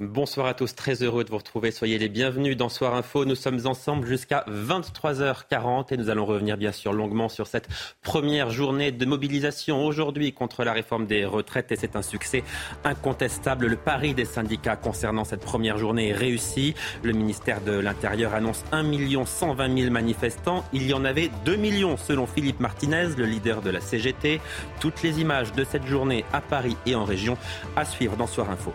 Bonsoir à tous, très heureux de vous retrouver. Soyez les bienvenus dans Soir Info. Nous sommes ensemble jusqu'à 23h40 et nous allons revenir bien sûr longuement sur cette première journée de mobilisation aujourd'hui contre la réforme des retraites et c'est un succès incontestable. Le pari des syndicats concernant cette première journée est réussi. Le ministère de l'Intérieur annonce 1 120 000 manifestants. Il y en avait 2 millions selon Philippe Martinez, le leader de la CGT. Toutes les images de cette journée à Paris et en région à suivre dans Soir Info.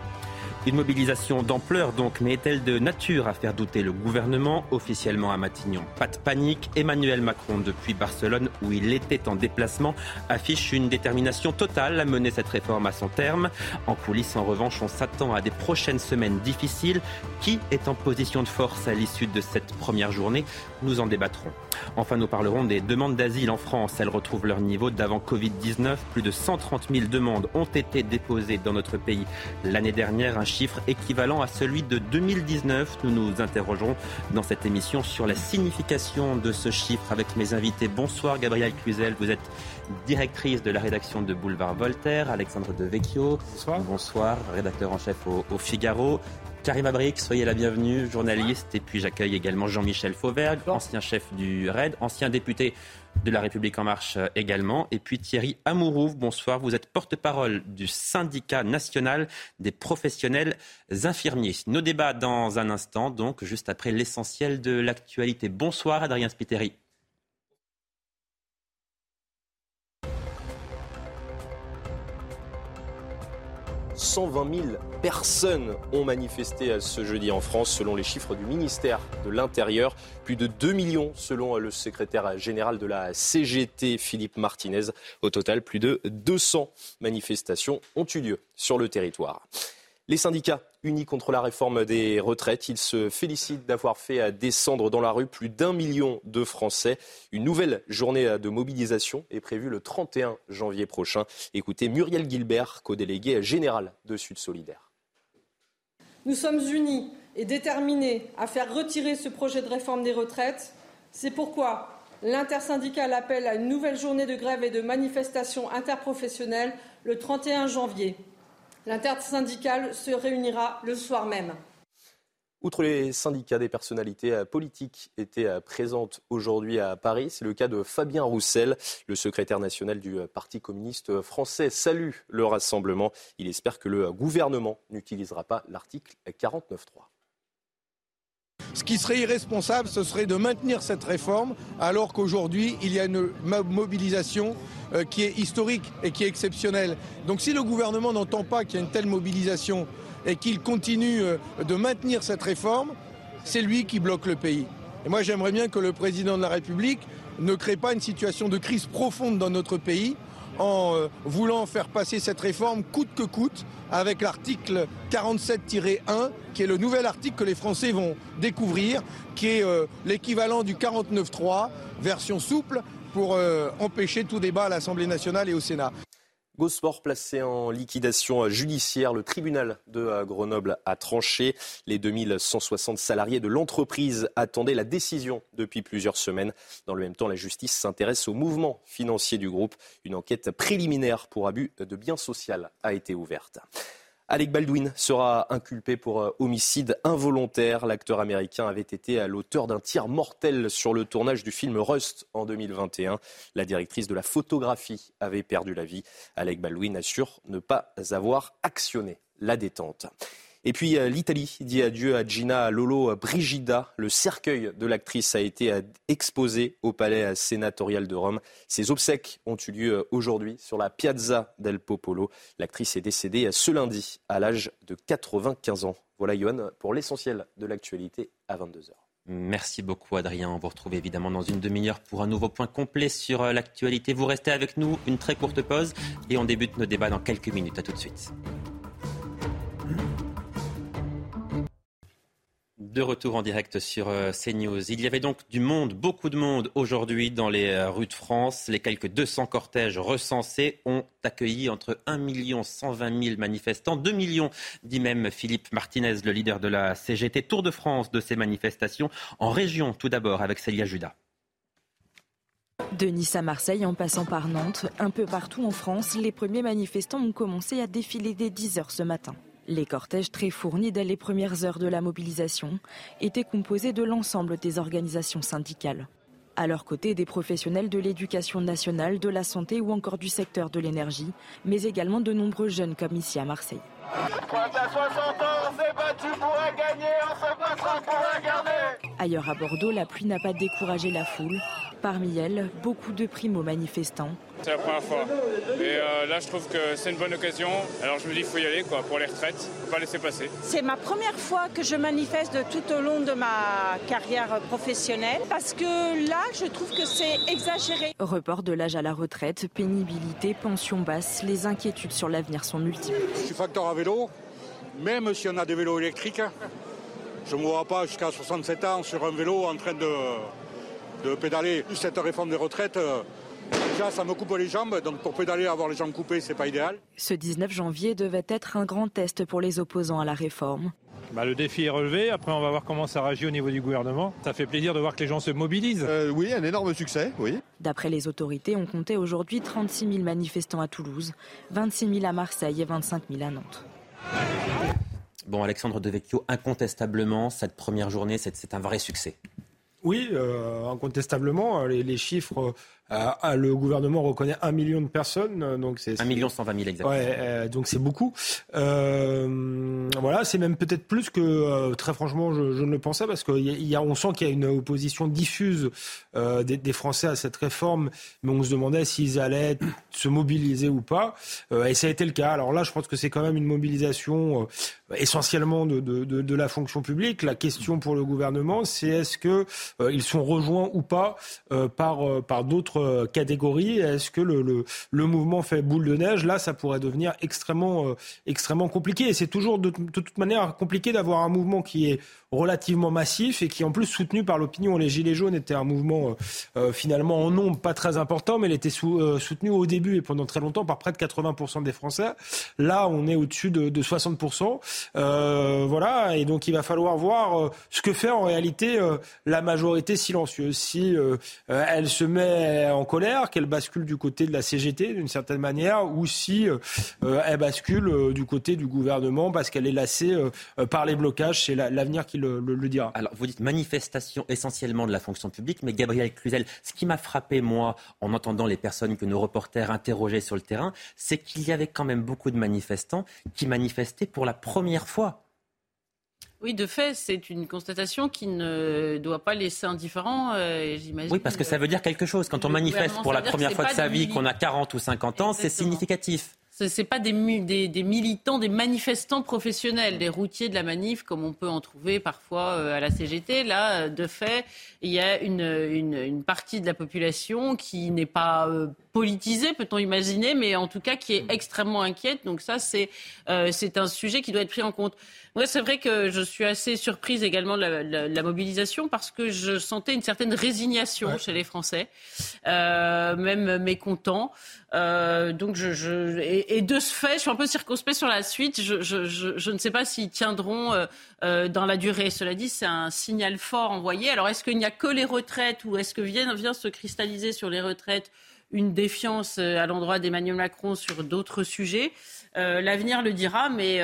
Une mobilisation d'ampleur donc, mais est-elle de nature à faire douter le gouvernement Officiellement à Matignon, pas de panique. Emmanuel Macron, depuis Barcelone, où il était en déplacement, affiche une détermination totale à mener cette réforme à son terme. En coulisses, en revanche, on s'attend à des prochaines semaines difficiles. Qui est en position de force à l'issue de cette première journée? Nous en débattrons. Enfin, nous parlerons des demandes d'asile en France. Elles retrouvent leur niveau d'avant Covid-19. Plus de 130 000 demandes ont été déposées dans notre pays l'année dernière chiffre équivalent à celui de 2019. Nous nous interrogerons dans cette émission sur la signification de ce chiffre avec mes invités. Bonsoir Gabrielle Cluzel, vous êtes directrice de la rédaction de Boulevard Voltaire. Alexandre Devecchio, bonsoir. Bonsoir, rédacteur en chef au, Figaro. Karim Abric, soyez la bienvenue, journaliste. Et puis j'accueille également Jean-Michel Fauvergue, ancien chef du RAID, ancien député de La République en marche également. Et puis Thierry Amourouf, bonsoir. Vous êtes porte-parole du syndicat national des professionnels infirmiers. Nos débats dans un instant, donc juste après l'essentiel de l'actualité. Bonsoir Adrien Spiteri. 120 000 personnes ont manifesté ce jeudi en France, selon les chiffres du ministère de l'Intérieur. Plus de 2 millions, selon le secrétaire général de la CGT, Philippe Martinez. Au total, plus de 200 manifestations ont eu lieu sur le territoire. Les syndicats unis contre la réforme des retraites, ils se félicitent d'avoir fait descendre dans la rue plus d'un million de Français. Une nouvelle journée de mobilisation est prévue le 31 janvier prochain. Écoutez Muriel Gilbert, co-déléguée générale de Sud Solidaire. Nous sommes unis et déterminés à faire retirer ce projet de réforme des retraites. C'est pourquoi l'intersyndicale appelle à une nouvelle journée de grève et de manifestation interprofessionnelle le 31 janvier. L'intersyndicale se réunira le soir même. Outre les syndicats, des personnalités euh, politiques étaient euh, présentes aujourd'hui à Paris. C'est le cas de Fabien Roussel, le secrétaire national du euh, Parti communiste français. Salue le rassemblement. Il espère que le gouvernement n'utilisera pas l'article 49.3. Ce qui serait irresponsable, ce serait de maintenir cette réforme alors qu'aujourd'hui, il y a une mobilisation euh, qui est historique et qui est exceptionnelle. Donc si le gouvernement n'entend pas qu'il y a une telle mobilisation et qu'il continue euh, de maintenir cette réforme, c'est lui qui bloque le pays. Et moi j'aimerais bien que le président de la République ne crée pas une situation de crise profonde dans notre pays en euh, voulant faire passer cette réforme coûte que coûte avec l'article 47-1 qui est le nouvel article que les Français vont découvrir, qui est euh, l'équivalent du 49-3, version souple, pour euh, empêcher tout débat à l'Assemblée nationale et au Sénat. Gosport placé en liquidation judiciaire. Le tribunal de euh, Grenoble a tranché. Les 2160 salariés de l'entreprise attendaient la décision depuis plusieurs semaines. Dans le même temps, la justice s'intéresse au mouvement financier du groupe. Une enquête préliminaire pour abus de biens sociaux a été ouverte. Alec Baldwin sera inculpé pour euh, homicide involontaire. L'acteur américain avait été à l'auteur d'un tir mortel sur le tournage du film Rust en 2021. La directrice de la photographie avait perdu la vie. Alec Baldwin assure ne pas avoir actionné la détente. Et puis euh, l'Italie dit adieu à Gina Lolo Brigida. Le cercueil de l'actrice a été euh, exposé au palais sénatorial de Rome. Ses obsèques ont eu lieu euh, aujourd'hui sur la Piazza del Popolo. L'actrice est décédée ce lundi à l'âge de 95 ans. Voilà Johan pour l'essentiel de l'actualité à 22h. Merci beaucoup Adrien. On vous retrouve évidemment dans une demi-heure pour un nouveau point complet sur euh, l'actualité. Vous restez avec nous, une très courte pause et on débute nos débats dans quelques minutes. À tout de suite. De retour en direct sur euh, CNews. Il y avait donc du monde, beaucoup de monde aujourd'hui dans les euh, rues de France. Les quelques 200 cortèges recensés ont accueilli entre 1 120 000 manifestants. 2 millions, dit même Philippe Martinez, le leader de la CGT. Tour de France de ces manifestations en région, tout d'abord avec Célia Judas. De Nice à Marseille en passant par Nantes, un peu partout en France, les premiers manifestants ont commencé à défiler dès 10 heures ce matin. Les cortèges très fournis dès les premières heures de la mobilisation étaient composés de l'ensemble des organisations syndicales. À leur côté, des professionnels de l'éducation nationale, de la santé ou encore du secteur de l'énergie, mais également de nombreux jeunes comme ici à Marseille. Ailleurs à Bordeaux, la pluie n'a pas découragé la foule. Parmi elles, beaucoup de primo-manifestants. C'est la première fois. Et euh, là, je trouve que c'est une bonne occasion. Alors je me dis qu'il faut y aller quoi, pour les retraites, faut pas laisser passer. C'est ma première fois que je manifeste tout au long de ma carrière professionnelle parce que là, je trouve que c'est exagéré. Report de l'âge à la retraite, pénibilité, pension basse, les inquiétudes sur l'avenir sont multiples. Je suis facteur à vélo, même si on a des vélos électriques, je ne me vois pas jusqu'à 67 ans sur un vélo en train de, de pédaler. Cette réforme des retraites, déjà ça me coupe les jambes, donc pour pédaler avoir les jambes coupées, c'est pas idéal. Ce 19 janvier devait être un grand test pour les opposants à la réforme. Bah, le défi est relevé. Après, on va voir comment ça réagit au niveau du gouvernement. Ça fait plaisir de voir que les gens se mobilisent. Euh, oui, un énorme succès, oui. D'après les autorités, on comptait aujourd'hui 36 000 manifestants à Toulouse, 26 000 à Marseille et 25 000 à Nantes. Bon, Alexandre Devecchio, incontestablement, cette première journée, c'est un vrai succès. Oui, euh, incontestablement, les, les chiffres euh, ah, le gouvernement reconnaît un million de personnes, donc c'est un million cent vingt mille exactement. Ouais, euh, donc c'est beaucoup. Euh, voilà, c'est même peut-être plus que très franchement, je, je, ne le pensais parce qu'on y a, on sent qu'il y a une opposition diffuse des, des, Français à cette réforme, mais on se demandait s'ils allaient se mobiliser ou pas, et ça a été le cas. Alors là, je pense que c'est quand même une mobilisation essentiellement de, de, de, de, la fonction publique. La question pour le gouvernement, c'est est-ce que ils sont rejoints ou pas par par d'autres euh, catégorie. Est-ce que le, mouvement fait boule de neige? Là, ça pourrait devenir extrêmement, euh, extrêmement compliqué. Et c'est toujours de, toute manière compliqué d'avoir un mouvement qui est relativement massif et qui en plus soutenu par l'opinion. Les Gilets jaunes étaient un mouvement euh, euh finalement en nombre pas très important, mais il était sous, euh, soutenu au début et pendant très longtemps par près de 80% des Français. Là, on est au-dessus de, de 60%. Euh, voilà, et donc il va falloir voir euh, ce que fait en réalité la majorité silencieuse. Si elle se met en colère, qu'elle bascule du côté de la CGT d'une certaine manière, ou si elle bascule du côté du gouvernement parce qu'elle est lassée par les blocages. C'est l'avenir qui le, dira. Alors, vous dites manifestation essentiellement de la fonction publique, mais Gabriel Cluzel, ce qui m'a frappé, moi, en entendant les personnes que nos reporters interrogeaient sur le terrain, c'est qu'il y avait quand même beaucoup de manifestants qui manifestaient pour la première fois. Oui, de fait, c'est une constatation qui ne doit pas laisser indifférent, euh, j'imagine. Oui, parce que ça veut dire quelque chose. Quand on manifeste pour la première fois de sa vie, qu'on a 40 ou 50 ans, c'est significatif. Ce pas des, des, militants, des manifestants professionnels, des routiers de la manif, comme on peut en trouver parfois euh, à la CGT. Là, de fait, il y a une, une, partie de la population qui n'est pas euh, politisée, peut-on imaginer, mais en tout cas qui est extrêmement inquiète. Donc ça, c'est euh, un sujet qui doit être pris en compte. Moi, c'est vrai que je suis assez surprise également de la, mobilisation parce que je sentais une certaine résignation chez les Français, euh, même mécontents. Euh, donc je, je et, de ce fait, je suis un peu circonspect sur la suite. Je, je, je ne sais pas s'ils tiendront euh, euh, dans la durée. Cela dit, c'est un signal fort envoyé. Alors est-ce qu'il n'y a que les retraites ou est-ce que vient, vient se cristalliser sur les retraites une défiance euh, à l'endroit d'Emmanuel Macron sur d'autres sujets. Euh, l'avenir le dira, mais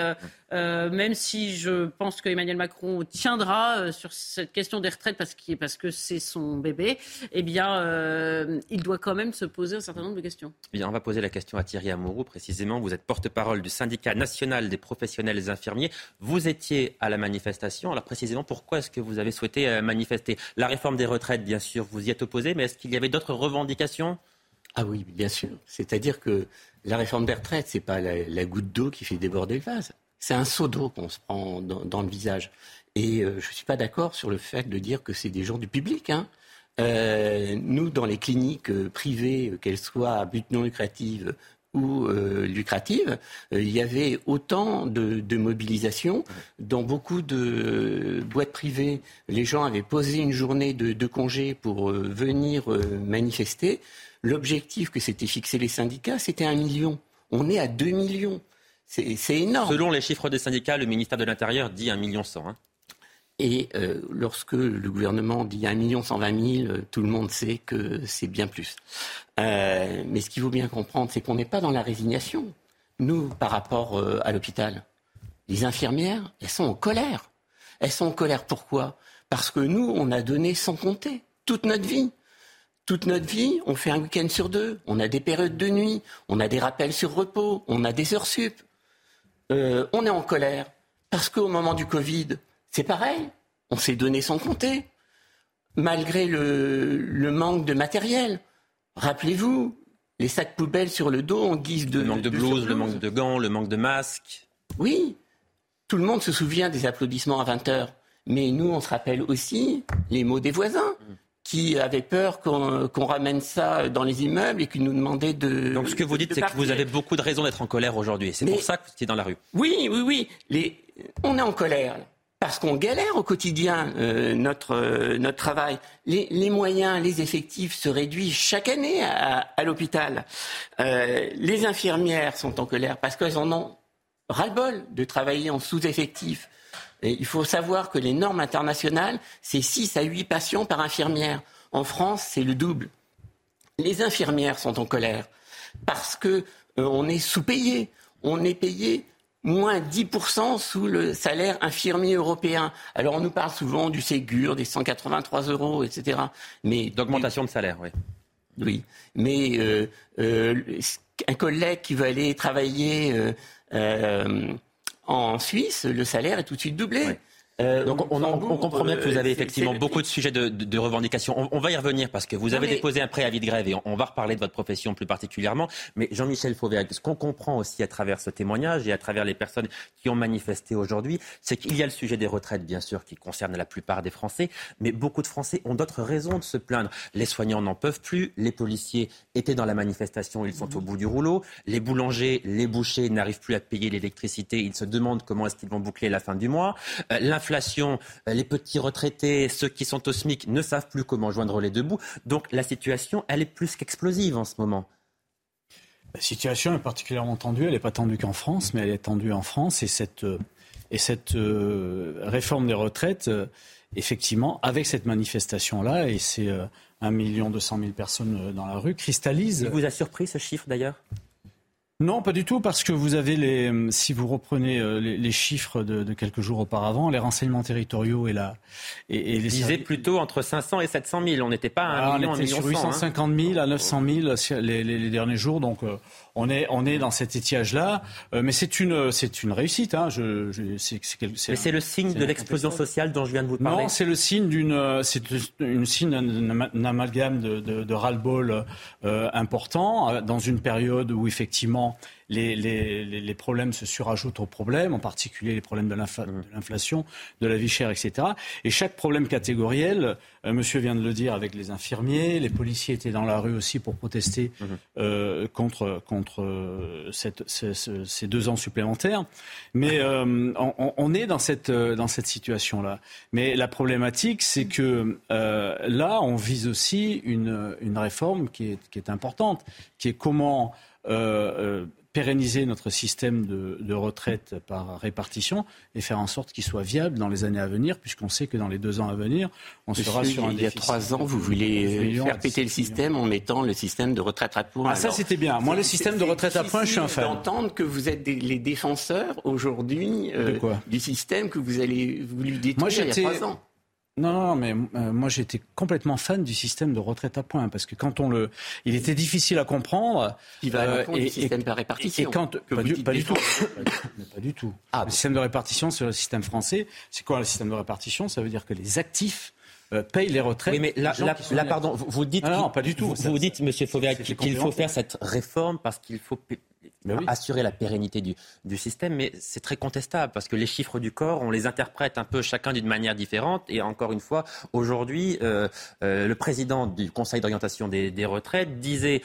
euh, même si je pense qu'Emmanuel Macron tiendra sur cette question des retraites parce, que c'est son bébé, eh bien, il doit quand même se poser un certain nombre de questions. Bien, on va poser la question à Thierry Amouroux, précisément. Vous êtes porte-parole du syndicat national des professionnels infirmiers. Vous étiez à la manifestation. Alors, précisément, pourquoi est-ce que vous avez souhaité manifester? La réforme des retraites, bien sûr, vous y êtes opposé, mais est-ce qu'il y avait d'autres revendications? Ah oui, bien sûr. C'est-à-dire que la réforme des retraites, c'est pas la, goutte d'eau qui fait déborder le vase. c'est un seau d'eau qu'on se prend dans, le visage. Et je ne suis pas d'accord sur le fait de dire que c'est des gens du public. Hein. nous, dans les cliniques privées, qu'elles soient à but non lucratif ou euh, lucrative, euh, il y avait autant de, mobilisation. Dans beaucoup de boîtes privées, les gens avaient posé une journée de, congé pour euh, venir manifester. L'objectif que s'étaient fixé les syndicats, c'était un million. On est à deux millions. C'est énorme. Selon les chiffres des syndicats, le ministère de l'Intérieur dit un million cent. Hein. Et euh, lorsque le gouvernement dit 1 120 000, tout le monde sait que c'est bien plus. Euh, mais ce qu'il faut bien comprendre, c'est qu'on n'est pas dans la résignation. Nous, par rapport euh, à l'hôpital, les infirmières, elles sont en colère. Elles sont en colère pourquoi? Parce que nous, on a donné sans compter toute notre vie. Toute notre vie, on fait un week-end sur deux, on a des périodes de nuit, on a des rappels sur repos, on a des heures sup. on est en colère. Parce qu'au moment du Covid, c'est pareil, on s'est donné sans compter, malgré le, manque de matériel. Rappelez-vous, les sacs poubelles sur le dos en guise de... Le manque de, blouse, le manque de gants, le manque de masques. Oui, tout le monde se souvient des applaudissements à 20 heures. Mais nous, on se rappelle aussi les mots des voisins qui avaient peur qu'on ramène ça dans les immeubles et qui nous demandaient de. Donc ce que vous dites, c'est que vous avez beaucoup de raisons d'être en colère aujourd'hui. C'est pour ça que vous étiez dans la rue. Oui, oui, oui. Les... On est en colère parce qu'on galère au quotidien euh, notre, euh, notre travail. Les, les, moyens, les effectifs se réduisent chaque année à, à l'hôpital. Euh, les infirmières sont en colère parce qu'elles en ont ras-le-bol de travailler en sous-effectif. Il faut savoir que les normes internationales, c'est 6 à 8 patients par infirmière. En France, c'est le double. Les infirmières sont en colère parce que on est sous-payé. On est payé moins 10% sous le salaire infirmier européen. Alors on nous parle souvent du Ségur, des 183 euros, etc. Mais d'augmentation de salaire, oui. Oui, mais euh, euh, un collègue qui veut aller travailler euh, en Suisse, le salaire est tout de suite doublé. Euh, Donc on, comprend bien que vous avez effectivement beaucoup de sujets de, de, revendication. On, va y revenir parce que vous avez déposé un préavis de grève et on, va reparler de votre profession plus particulièrement. Mais Jean-Michel Fauvergue, ce qu'on comprend aussi à travers ce témoignage et à travers les personnes qui ont manifesté aujourd'hui, c'est qu'il y a le sujet des retraites, bien sûr, qui concerne la plupart des Français, mais beaucoup de Français ont d'autres raisons de se plaindre. Les soignants n'en peuvent plus, les policiers étaient dans la manifestation, ils sont au bout du rouleau, les boulangers, les bouchers n'arrivent plus à payer l'électricité, ils se demandent comment est-ce qu'ils vont boucler la fin du mois. Euh, l'inflation, euh, les petits retraités, ceux qui sont au SMIC ne savent plus comment joindre les deux bouts. Donc la situation, elle est plus qu'explosive en ce moment. La situation est particulièrement tendue. Elle n'est pas tendue qu'en France, mais elle est tendue en France. Et cette, euh, et cette euh, réforme des retraites, effectivement, avec cette manifestation-là, et c'est 1 million 200 000 personnes dans la rue, cristallise. Il vous a surpris ce chiffre d'ailleurs? Non, pas du tout, parce que vous avez les, si vous reprenez euh, les, chiffres de, quelques jours auparavant, les renseignements territoriaux et la, et, et les disaient plutôt entre 500 et 700 000. On n'était pas à un million, on était sur 850 000 à 900 000 les, les, derniers jours, donc euh, on est, on est dans cet étiage-là, euh, mais c'est une, c'est une réussite. Hein. Je, je, c'est, mais c'est le signe de l'explosion sociale dont je viens de vous parler. Non, c'est le signe d'une, c'est une signe d'un amalgame de, de, de ras-le-bol important dans une période où effectivement les, les, problèmes se surajoutent aux problèmes, en particulier les problèmes de l'inflation, de la vie chère, etc. Et chaque problème catégoriel, euh, monsieur vient de le dire avec les infirmiers, les policiers étaient dans la rue aussi pour protester mhm. euh, contre, contre euh, ces, deux ans supplémentaires. Mais on, est dans cette, dans cette situation-là. Mais la problématique, c'est que là, on vise aussi une, une réforme qui est, qui est importante, qui est comment euh, euh, pérenniser notre système de, retraite par répartition et faire en sorte qu'il soit viable dans les années à venir, puisqu'on sait que dans les deux ans à venir, on sera sur un Il y a trois ans, vous voulez faire péter le système en mettant le système de retraite à points. Ah, ça, c'était bien. Moi, le système de retraite à points, je suis un fan. d'entendre que vous êtes les défenseurs aujourd'hui euh, du système que vous allez voulu détruire il y a trois ans. Non, non, mais euh, moi j'étais complètement fan du système de retraite à points parce que quand on le, il était difficile à comprendre. Il va euh, et, système par répartition. Et quand pas du, pas, du, tout, pas du tout. Ah, le système de répartition sur le système français, c'est quoi le système de répartition? Ça veut dire que les actifs euh, payent les retraites. Oui, mais là, là, pardon, vous, dites, ah non, pas du tout. Vous, vous dites, Monsieur Fauvergue, qu'il faut faire cette réforme parce qu'il faut assurer la pérennité du, du système, mais c'est très contestable parce que les chiffres du corps, on les interprète un peu chacun d'une manière différente. Et encore une fois, aujourd'hui, euh, euh, le président du Conseil d'orientation des, des, retraites disait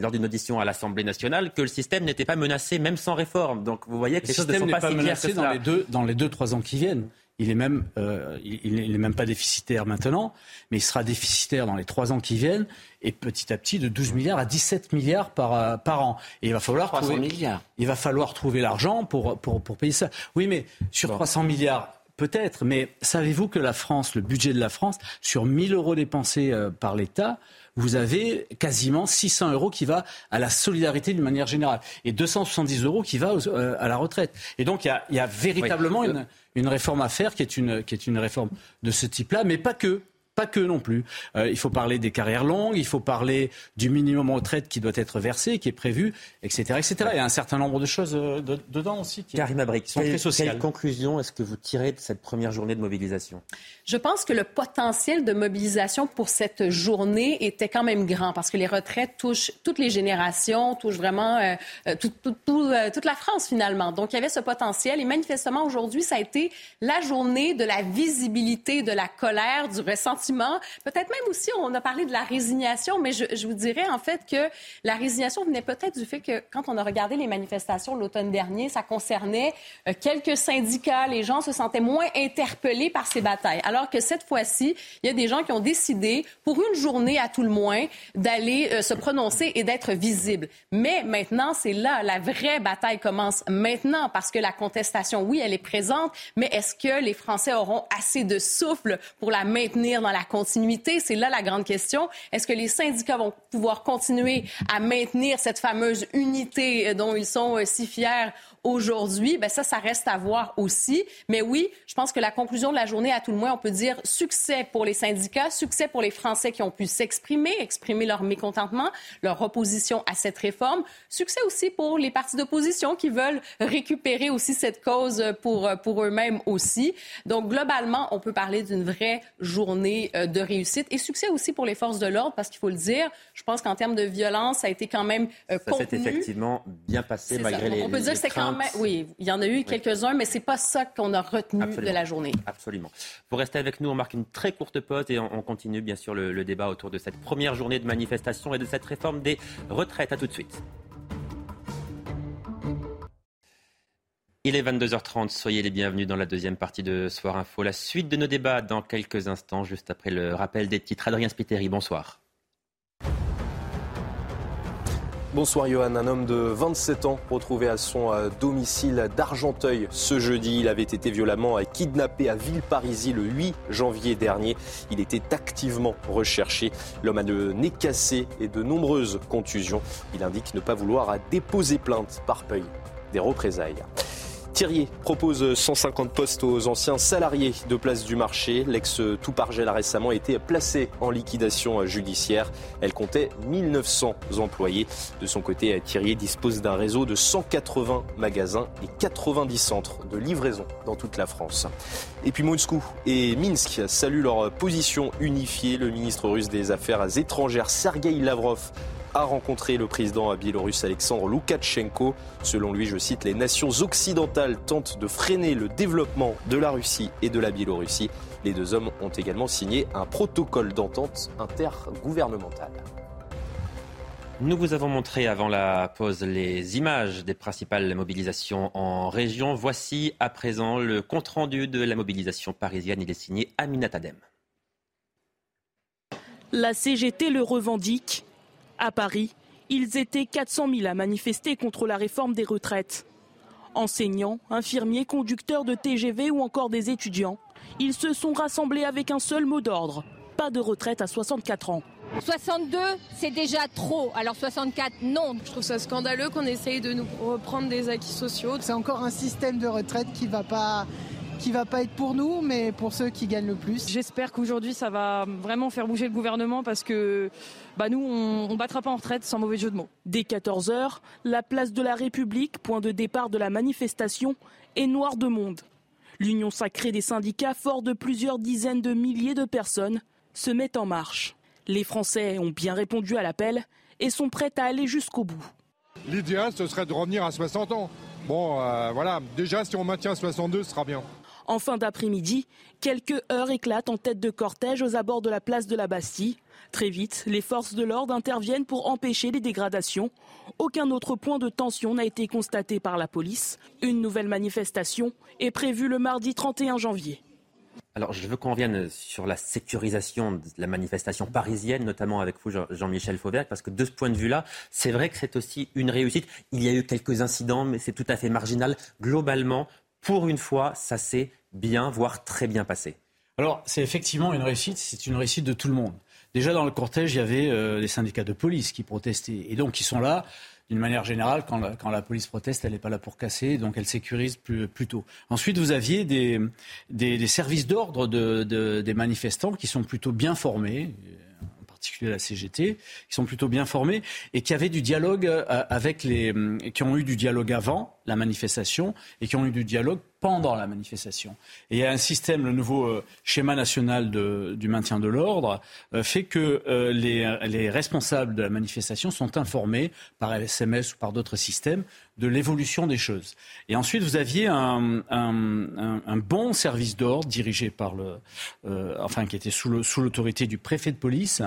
lors d'une audition à l'Assemblée nationale que le système n'était pas menacé même sans réforme. Donc vous voyez que le les choses ne sont pas, pas si claires que dans les deux dans les deux trois ans qui viennent. Il est même, euh, il n'est même pas déficitaire maintenant, mais il sera déficitaire dans les trois ans qui viennent et petit à petit de 12 milliards à 17 milliards par, euh, par an. Et il va falloir 300 trouver, milliards. Il va falloir trouver l'argent pour, pour, pour payer ça. Oui, mais sur 300 milliards, peut-être, mais savez-vous que la France, le budget de la France, sur 1000 euros dépensés euh, par l'État, vous avez quasiment 600 euros qui va à la solidarité d'une manière générale et 270 euros qui va euh, à la retraite. Et donc il y a, il y a véritablement Oui. une, une réforme à faire qui est une, qui est une réforme de ce type-là, mais pas que. Pas que non plus. Euh, il faut parler des carrières longues, il faut parler du minimum retraite qui doit être versé, qui est prévu, etc. etc. Il y a un certain nombre de choses euh, de- dedans aussi qui, Karim Abrik, qui sont quelle, très sociales. quelle conclusion est-ce que vous tirez de cette première journée de mobilisation? Je pense que le potentiel de mobilisation pour cette journée était quand même grand parce que les retraites touchent toutes les générations, touchent vraiment tout- tout- tout, euh, toute la France finalement. Donc il y avait ce potentiel et manifestement aujourd'hui, ça a été la journée de la visibilité, de la colère, du ressentiment. Peut-être même aussi, on a parlé de la résignation, mais je, vous dirais en fait que la résignation venait peut-être du fait que quand on a regardé les manifestations l'automne dernier, ça concernait euh, quelques syndicats, les gens se sentaient moins interpellés par ces batailles. Alors que cette fois-ci, il y a des gens qui ont décidé, pour une journée à tout le moins, d'aller euh, se prononcer et d'être visibles. Mais maintenant, c'est là, la vraie bataille commence maintenant parce que la contestation, oui, elle est présente, mais est-ce que les Français auront assez de souffle pour la maintenir dans la continuité? C'est là la grande question. Est-ce que les syndicats vont pouvoir continuer à maintenir cette fameuse unité euh, dont ils sont euh, si fiers aujourd'hui? Ben ça, ça reste à voir aussi. Mais oui, je pense que la conclusion de la journée, à tout le moins, on peut dire succès pour les syndicats, succès pour les Français qui ont pu s'exprimer, exprimer leur mécontentement, leur opposition à cette réforme, succès aussi pour les partis d'opposition qui veulent récupérer aussi cette cause pour, pour eux-mêmes aussi. Donc, globalement, on peut parler d'une vraie journée euh, de réussite et succès aussi pour les forces de l'ordre parce qu'il faut le dire, je pense qu'en termes de violence, ça a été quand même euh, Ça s'est contenu. effectivement bien passé malgré ça. les On peut dire les que quand craintes. Même. Oui, il y en a eu quelques-uns, mais c'est pas ça qu'on a retenu Absolument. de la journée. Absolument. Vous restez avec nous, on marque une très courte pause et on, on continue bien sûr le, le débat autour de cette première journée de manifestation et de cette réforme des retraites. À tout de suite. Il est 22h30, soyez les bienvenus dans la deuxième partie de Soir Info. La suite de nos débats dans quelques instants, juste après le rappel des titres. Adrien Spiteri, bonsoir. Bonsoir Johan, un homme de 27 ans retrouvé à son euh, domicile d'Argenteuil ce jeudi. Il avait été violemment euh, kidnappé à Villeparisis le 8 janvier dernier. Il était activement recherché. L'homme a le nez cassé et de nombreuses contusions. Il indique ne pas vouloir déposer plainte par peur des représailles. Thierry propose 150 postes aux anciens salariés de Place du Marché. L'ex-Toupargel a récemment été placée en liquidation judiciaire. Elle comptait 1900 employés. De son côté, Thierry dispose d'un réseau de 180 magasins et 90 centres de livraison dans toute la France. Et puis Moscou et Minsk saluent leur position unifiée. Le ministre russe des Affaires étrangères Sergei Lavrov a rencontré le président biélorusse Alexandre Loukachenko. Selon lui, je cite, les nations occidentales tentent de freiner le développement de la Russie et de la Biélorussie. Les deux hommes ont également signé un protocole d'entente intergouvernementale. Nous vous avons montré avant la pause les images des principales mobilisations en région. Voici à présent le compte-rendu de la mobilisation parisienne. Il est signé Aminat Adem. La CGT le revendique. À Paris, ils étaient 400 000 à manifester contre la réforme des retraites. Enseignants, infirmiers, conducteurs de TGV ou encore des étudiants, ils se sont rassemblés avec un seul mot d'ordre pas de retraite à 64 ans. 62, c'est déjà trop. Alors 64, non. Je trouve ça scandaleux qu'on essaye de nous reprendre des acquis sociaux. C'est encore un système de retraite qui va pas qui va pas être pour nous, mais pour ceux qui gagnent le plus. J'espère qu'aujourd'hui, ça va vraiment faire bouger le gouvernement parce que bah, nous, on ne battra pas en retraite sans mauvais jeu de mots. Dès 14h, la place de la République, point de départ de la manifestation, est noire de monde. L'union sacrée des syndicats, fort de plusieurs dizaines de milliers de personnes, se met en marche. Les Français ont bien répondu à l'appel et sont prêts à aller jusqu'au bout. L'idéal, ce serait de revenir à 60 ans. Bon, euh, voilà, déjà, si on maintient 62, ce sera bien. En fin d'après-midi, quelques heures éclatent en tête de cortège aux abords de la place de la Bastille. Très vite, les forces de l'ordre interviennent pour empêcher les dégradations. Aucun autre point de tension n'a été constaté par la police. Une nouvelle manifestation est prévue le mardi 31 janvier. Alors, je veux qu'on revienne sur la sécurisation de la manifestation parisienne, notamment avec vous, Jean-Michel Fauvert, parce que de ce point de vue-là, c'est vrai que c'est aussi une réussite. Il y a eu quelques incidents, mais c'est tout à fait marginal. Globalement, pour une fois, ça s'est bien, voire très bien passé. Alors, c'est effectivement une réussite, c'est une réussite de tout le monde. Déjà, dans le cortège, il y avait euh, les syndicats de police qui protestaient. Et donc, ils sont là d'une manière générale, quand la, police proteste, elle n'est pas là pour casser, donc elle sécurise plus, tôt. Ensuite, vous aviez des, services d'ordre des manifestants qui sont plutôt bien formés en particulier la CGT, qui sont plutôt bien formés et qui avaient du dialogue euh, avec les, qui ont eu du dialogue avant la manifestation et qui ont eu du dialogue pendant la manifestation. Et il y a un système, le nouveau euh, schéma national du maintien de l'ordre, euh, fait que euh, les, responsables de la manifestation sont informés par SMS ou par d'autres systèmes de l'évolution des choses. Et ensuite, vous aviez un, bon service d'ordre dirigé par le, enfin, qui était sous l'autorité du préfet de police,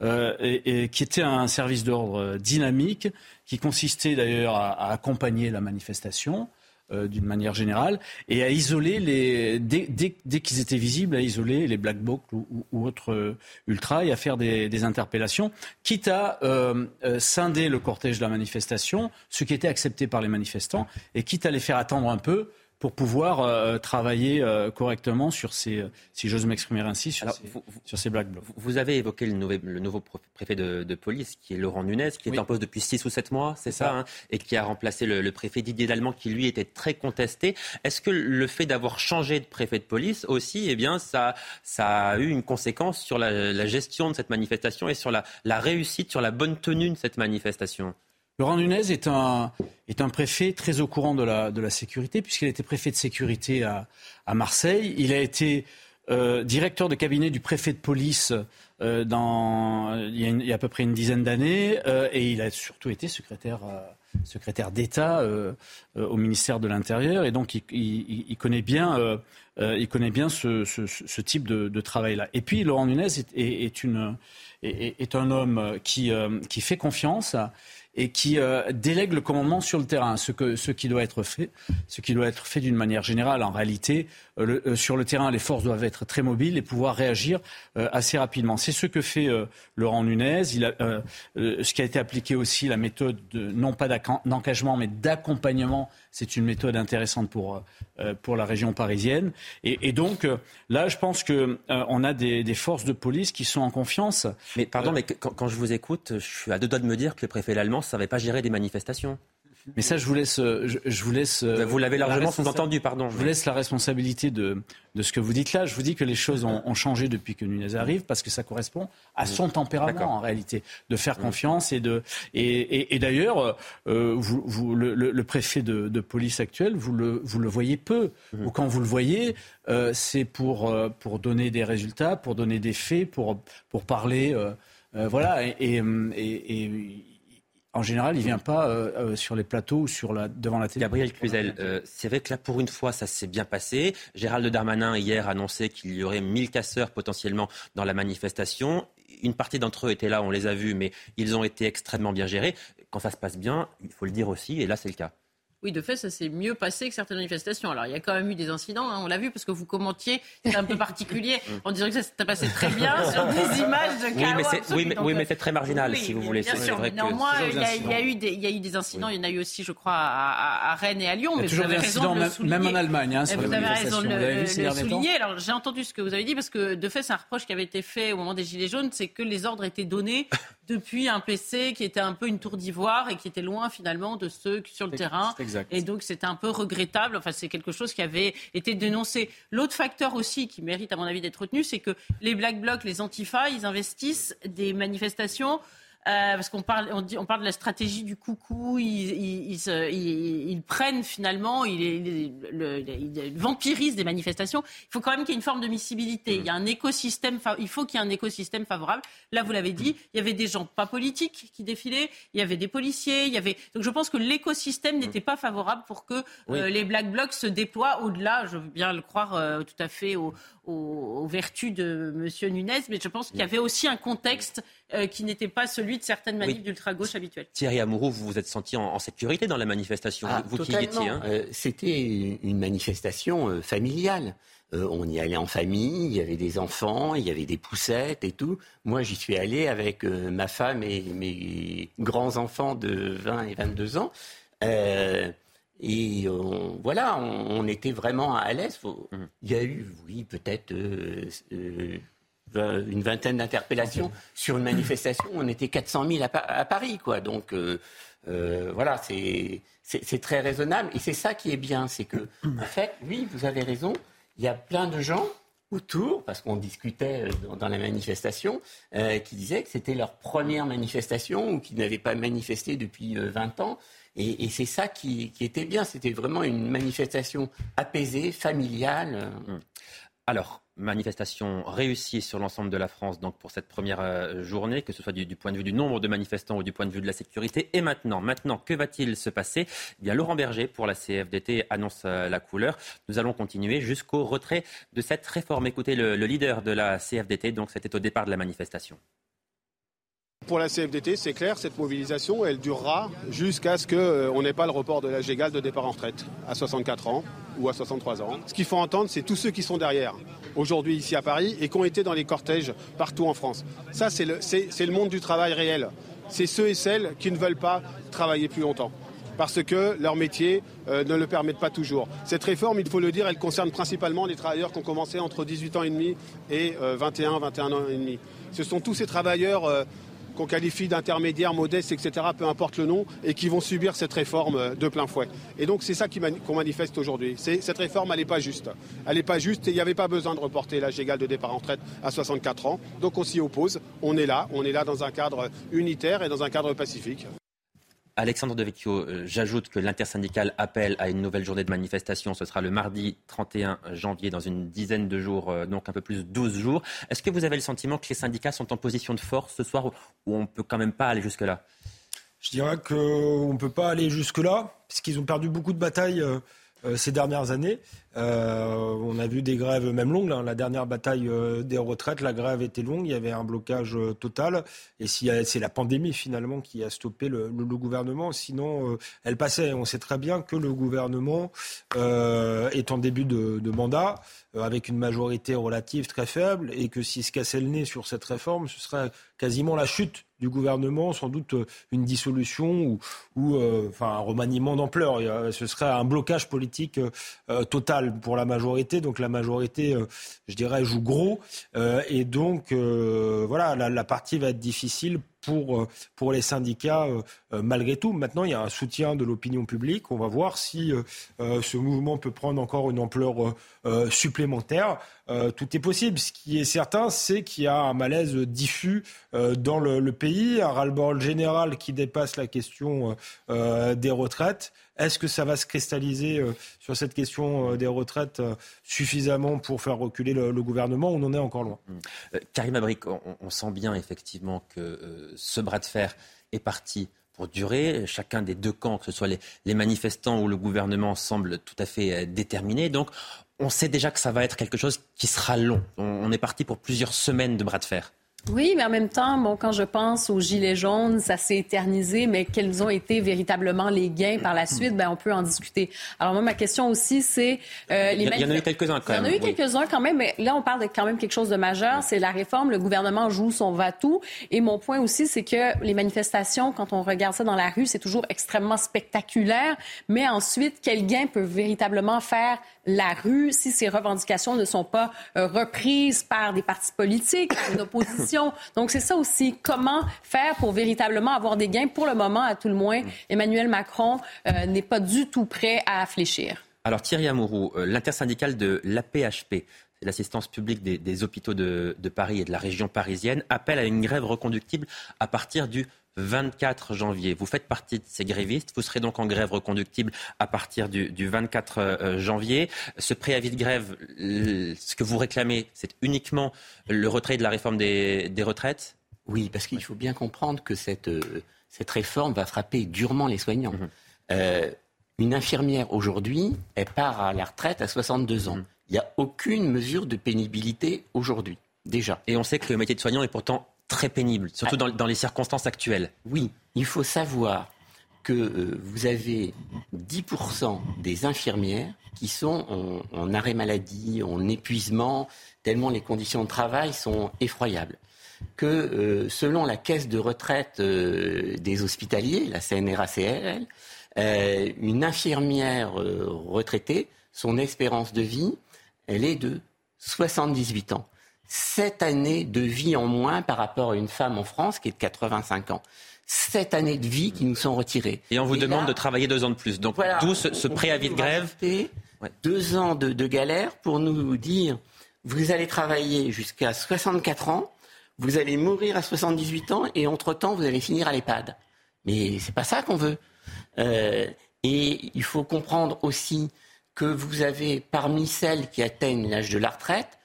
et, qui était un service d'ordre dynamique, qui consistait d'ailleurs à accompagner la manifestation. Euh, d'une manière générale, et à isoler les dès, dès, qu'ils étaient visibles, à isoler les black blocs ou, autres euh, ultras et à faire des, interpellations, quitte à euh, scinder le cortège de la manifestation, ce qui était accepté par les manifestants, et quitte à les faire attendre un peu pour pouvoir euh, travailler euh, correctement sur ces, si j'ose m'exprimer ainsi, sur, ces, sur ces black blocs. Vous avez évoqué le, nouvel, le nouveau préfet de, police, qui est Laurent Nunez, qui est en poste depuis 6 ou 7 mois, c'est ça, hein, et qui a remplacé le, préfet Didier Dallemand, qui lui était très contesté. Est-ce que le fait d'avoir changé de préfet de police aussi, eh bien, ça, ça a eu une conséquence sur la, gestion de cette manifestation et sur la, la réussite, sur la bonne tenue de cette manifestation? Laurent Nunez est un, préfet très au courant de la, sécurité, puisqu'il été préfet de sécurité à, Marseille. Il a été euh, directeur de cabinet du préfet de police euh, il, y a à peu près une dizaine d'années, euh, et il a surtout été secrétaire, d'État au ministère de l'Intérieur, et donc il, connaît bien, ce, type de, travail-là. Et puis Laurent Nunez est, est, est une, est, est, un homme qui, qui fait confiance et qui euh, délègue le commandement sur le terrain, ce, que, ce qui doit être fait, ce qui doit être fait d'une manière générale. En réalité, euh, euh, sur le terrain, les forces doivent être très mobiles et pouvoir réagir assez rapidement. C'est ce que fait Laurent Nunez. Il a, ce qui a été appliqué aussi, la méthode de, non pas d'engagement, mais d'accompagnement c'est une méthode intéressante pour, euh, pour la région parisienne. Et, donc, euh, là, je pense qu'on euh, on a des, forces de police qui sont en confiance. Mais pardon, mais quand, je vous écoute, je suis à deux doigts de me dire que le préfet allemand ne savait pas gérer des manifestations. Mais ça, je vous laisse. Je, vous laisse. Vous l'avez largement sous-entendu, pardon. Je vous laisse la responsabilité de, de ce que vous dites là. Je vous dis que les choses ont, changé depuis que Nunez arrive, parce que ça correspond à son tempérament en réalité, de faire confiance et de. Et, et, d'ailleurs, euh, vous, vous, le, le, préfet de, de, police actuel, vous le, vous le voyez peu. Ou quand vous le voyez, euh, c'est pour, euh, pour donner des résultats, pour donner des faits, pour, pour parler. voilà. Et, et en général, il ne vient pas euh, euh, sur les plateaux ou sur la, devant la télé. Gabriel Cluzel, euh, c'est vrai que là, pour une fois, ça s'est bien passé. Gérald Darmanin, hier, annonçait qu'il y aurait 1000 casseurs potentiellement dans la manifestation. Une partie d'entre eux étaient là, on les a vus, mais ils ont été extrêmement bien gérés. Quand ça se passe bien, il faut le dire aussi, et là, c'est le cas. Oui, de fait, ça s'est mieux passé que certaines manifestations. Alors, il y a quand même eu des incidents, hein, on l'a vu, parce que vous commentiez, c'est un peu particulier, en disant que ça s'est passé très bien sur des images de chaos. Oui, mais c'est très marginal, si vous voulez. Bien sûr, mais néanmoins, il y, a, eu des, il y a eu des incidents, il y en a eu aussi, je crois, à, Rennes et à Lyon. Mais vous avez raison de le souligner. Même en Allemagne, hein, Vous avez raison de le, souligner. Alors, j'ai entendu ce que vous avez dit, parce que de fait, c'est un reproche qui avait été fait au moment des Gilets jaunes, c'est que les ordres étaient donnés depuis un PC qui était un peu une tour d'ivoire et qui était loin finalement de ceux sur le terrain. Et donc c'était un peu regrettable. Enfin, c'est quelque chose qui avait été dénoncé. L'autre facteur aussi qui mérite à mon avis d'être retenu, c'est que les Black Blocs, les Antifa, ils investissent des manifestations parce qu'on parle, on, dit, on parle de la stratégie du coucou, ils, ils, prennent finalement, ils, vampirisent des manifestations. Il faut quand même qu'il y ait une forme de miscibilité. Il y a un écosystème, il faut qu'il y ait un écosystème favorable. Là, vous l'avez dit, il y avait des gens pas politiques qui défilaient, il y avait des policiers, il y avait. Donc je pense que l'écosystème n'était pas favorable pour que les Black Blocs se déploient au-delà, je veux bien le croire tout à fait, au, aux, vertus de M. Nunez, mais je pense qu'il y avait aussi un contexte euh, qui n'était pas celui de certaines manifs d'ultra-gauche habituelles. Thierry Amouroux, vous vous êtes senti en, sécurité dans la manifestation, ah, vous, qui y étiez. Hein. Euh, c'était une manifestation euh, familiale. on y allait en famille, il y avait des enfants, il y avait des poussettes et tout. Moi, j'y suis allé avec ma femme et mes grands-enfants de 20 et 22 ans. Et voilà, on, était vraiment à l'aise. Mmh. Il y a eu, oui, peut-être euh, euh, une vingtaine d'interpellations sur une manifestation. On était 400 000 à, Paris, quoi. Donc euh, voilà, c'est très raisonnable. Et c'est ça qui est bien, c'est que, en fait, oui, vous avez raison. Il y a plein de gens autour, parce qu'on discutait dans, la manifestation, qui disaient que c'était leur première manifestation ou qui n'avaient pas manifesté depuis 20 ans. Et, c'est ça qui, était bien. C'était vraiment une manifestation apaisée, familiale. Hum. Alors, manifestation réussie sur l'ensemble de la France donc pour cette première euh, journée, que ce soit du, point de vue du nombre de manifestants ou du point de vue de la sécurité. Et maintenant, maintenant, que va-t-il se passer? Eh bien, Laurent Berger pour la CFDT annonce euh, la couleur. Nous allons continuer jusqu'au retrait de cette réforme. Écoutez le, le leader de la CFDT, donc c'était au départ de la manifestation. Pour la CFDT, c'est clair, cette mobilisation, elle durera jusqu'à ce qu'on euh, n'ait pas le report de l'âge égal de départ en retraite à 64 ans ou à 63 ans. Ce qu'il faut entendre, c'est tous ceux qui sont derrière, aujourd'hui ici à Paris, et qui ont été dans les cortèges partout en France. Ça, c'est le, monde du travail réel. C'est ceux et celles qui ne veulent pas travailler plus longtemps parce que leur métier euh, ne le permet pas toujours. Cette réforme, il faut le dire, elle concerne principalement les travailleurs qui ont commencé entre 18 ans et demi et 21, euh, 21 ans et demi. Ce sont tous ces travailleurs qu'on qualifie d'intermédiaires, modestes, etc., peu importe le nom, et qui vont subir cette réforme de plein fouet. Et donc c'est ça qu'on manifeste aujourd'hui. Cette réforme, elle n'est pas juste. Elle n'est pas juste et il n'y avait pas besoin de reporter l'âge égal de départ en retraite à 64 ans. Donc on s'y oppose. On est là. On est là dans un cadre unitaire et dans un cadre pacifique. Alexandre Devecchio, euh, j'ajoute que l'intersyndicale appelle à une nouvelle journée de manifestation. Ce sera le mardi 31 janvier, dans une dizaine de jours, euh, donc un peu plus de 12 jours. Est-ce que vous avez le sentiment que les syndicats sont en position de force ce soir ou on ne peut quand même pas aller jusque-là? Je dirais qu'on ne peut pas aller jusque-là, puisqu'ils ont perdu beaucoup de batailles euh, ces dernières années. Euh, on a vu des grèves même longues. La dernière bataille euh, des retraites, la grève était longue. Il y avait un blocage euh, total. Et c'est la pandémie finalement qui a stoppé le, gouvernement. Sinon, elle passait. On sait très bien que le gouvernement est en début de, de mandat avec une majorité relative très faible et que s'il se cassait le nez sur cette réforme, ce serait quasiment la chute du gouvernement, sans doute une dissolution ou, ou enfin un remaniement d'ampleur. Ce serait un blocage politique total pour la majorité. Donc la majorité, euh, je dirais, joue gros. Euh, et donc, euh, voilà, la, partie va être difficile pour, pour les syndicats malgré tout. Maintenant, il y a un soutien de l'opinion publique. On va voir si ce mouvement peut prendre encore une ampleur supplémentaire. tout est possible. Ce qui est certain, c'est qu'il y a un malaise diffus dans le, le pays, un ras-le-bol général qui dépasse la question des retraites. Est-ce que ça va se cristalliser euh, sur cette question euh, des retraites euh, suffisamment pour faire reculer le, gouvernement On en est encore loin? Karim Abrik, on, sent bien effectivement que ce bras de fer est parti pour durer. Chacun des deux camps, que ce soit les, manifestants ou le gouvernement, semble tout à fait déterminé. Donc, on sait déjà que ça va être quelque chose qui sera long. on est parti pour plusieurs semaines de bras de fer. Oui, mais en même temps, bon, quand je pense aux Gilets jaunes, ça s'est éternisé, mais quels ont été véritablement les gains par la suite, ben, on peut en discuter. Alors moi, ma question aussi, c'est... Euh, les il, y, en a eu quelques-uns quand même. Il y en a eu quelques-uns quand même, mais là, on parle de quand même quelque chose de majeur, c'est la réforme. Le gouvernement joue son va-tout. Et mon point aussi, c'est que les manifestations, quand on regarde ça dans la rue, c'est toujours extrêmement spectaculaire, mais ensuite, quel gain peut véritablement faire la rue si ces revendications ne sont pas euh, reprises par des partis politiques, une opposition? Donc c'est ça aussi, comment faire pour véritablement avoir des gains. Pour le moment, à tout le moins, Emmanuel Macron euh, n'est pas du tout prêt à fléchir. Alors Thierry Amourou, euh, l'intersyndicale de l'APHP, l'assistance publique des, hôpitaux de, Paris et de la région parisienne, appelle à une grève reconductible à partir du 24 janvier. Vous faites partie de ces grévistes. Vous serez donc en grève reconductible à partir du, 24 euh, janvier. Ce préavis de grève, ce que vous réclamez, c'est uniquement le retrait de la réforme des, retraites? Oui, parce qu'il faut bien comprendre que cette, euh, cette réforme va frapper durement les soignants. Mhm. Euh, une infirmière aujourd'hui, elle part à la retraite à 62 ans. Mhm. Il n'y a aucune mesure de pénibilité aujourd'hui, déjà. Et on sait que le métier de soignant est pourtant très pénible, surtout ah. dans, les circonstances actuelles. Oui, il faut savoir que euh, vous avez 10% des infirmières qui sont en, arrêt maladie, en épuisement, tellement les conditions de travail sont effroyables. Que euh, selon la caisse de retraite euh, des hospitaliers, la CNRACL, une infirmière retraitée, son espérance de vie, elle est de 78 ans. 7 années de vie en moins par rapport à une femme en France qui est de 85 ans. 7 années de vie qui nous sont retirées. Et on vous demande de travailler deux ans de plus. Donc d'où ce, préavis de grève. Deux ans de, de galère pour nous dire vous allez travailler jusqu'à 64 ans, vous allez mourir à 78 ans et entre-temps vous allez finir à l'EHPAD. Mais c'est pas ça qu'on veut. Euh, et il faut comprendre aussi que vous avez parmi celles qui atteignent l'âge de la retraite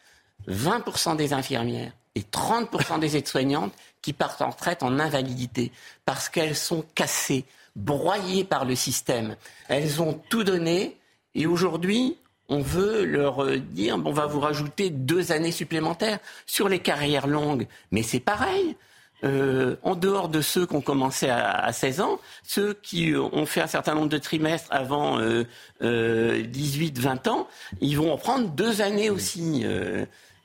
20% des infirmières et 30% des aides-soignantes qui partent en retraite en invalidité parce qu'elles sont cassées, broyées par le système. Elles ont tout donné et aujourd'hui, on veut leur dire on va vous rajouter deux années supplémentaires sur les carrières longues. Mais c'est pareil. Euh, en dehors de ceux qui ont commencé à, 16 ans, ceux qui ont fait un certain nombre de trimestres avant euh, 18-20 euh, ans, ils vont en prendre deux années aussi.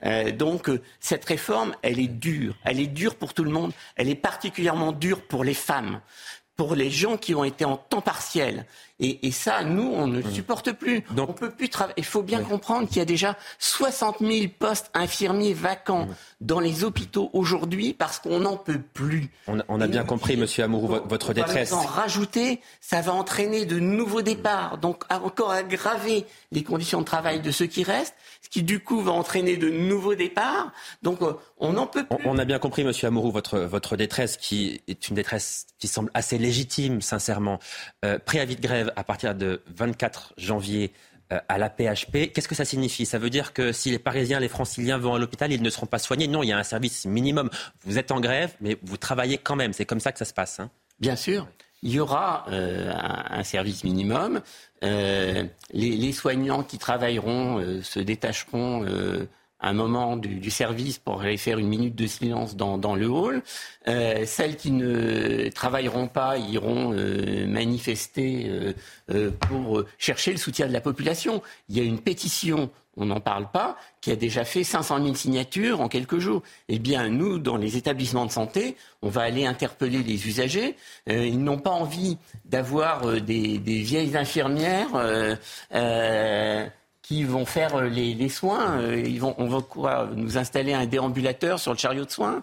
Euh, donc euh, cette réforme, elle est dure. Elle est dure pour tout le monde. Elle est particulièrement dure pour les femmes, pour les gens qui ont été en temps partiel. Et, ça, nous, on ne mmh. supporte plus. Donc, on peut plus travailler. Il faut bien comprendre qu'il y a déjà 60 000 postes infirmiers vacants mmh. dans les hôpitaux aujourd'hui parce qu'on n'en peut plus. On a, bien compris, Monsieur Amourou, votre détresse. En rajouter, ça va entraîner de nouveaux départs, donc encore aggraver les conditions de travail de ceux qui restent ce qui du coup va entraîner de nouveaux départs. Donc euh, on n'en peut plus. On, a bien compris, Monsieur Amourou, votre, votre détresse qui est une détresse qui semble assez légitime, sincèrement. Euh, préavis de grève à partir de 24 janvier euh, à la PHP. Qu'est-ce que ça signifie? Ça veut dire que si les Parisiens, les Franciliens vont à l'hôpital, ils ne seront pas soignés Non, il y a un service minimum. Vous êtes en grève, mais vous travaillez quand même. C'est comme ça que ça se passe. Hein Bien sûr il y aura euh, un, service minimum. Euh, les, soignants qui travailleront se détacheront un moment du, service pour aller faire une minute de silence dans, le hall. Euh, celles qui ne travailleront pas iront euh, manifester euh, pour chercher le soutien de la population. Il y a une pétition, on n'en parle pas, qui a déjà fait 500 000 signatures en quelques jours. Eh bien, nous, dans les établissements de santé, on va aller interpeller les usagers. ils n'ont pas envie d'avoir des, vieilles infirmières qui vont faire euh, les, soins. Euh, ils vont, on va Nous installer un déambulateur sur le chariot de soins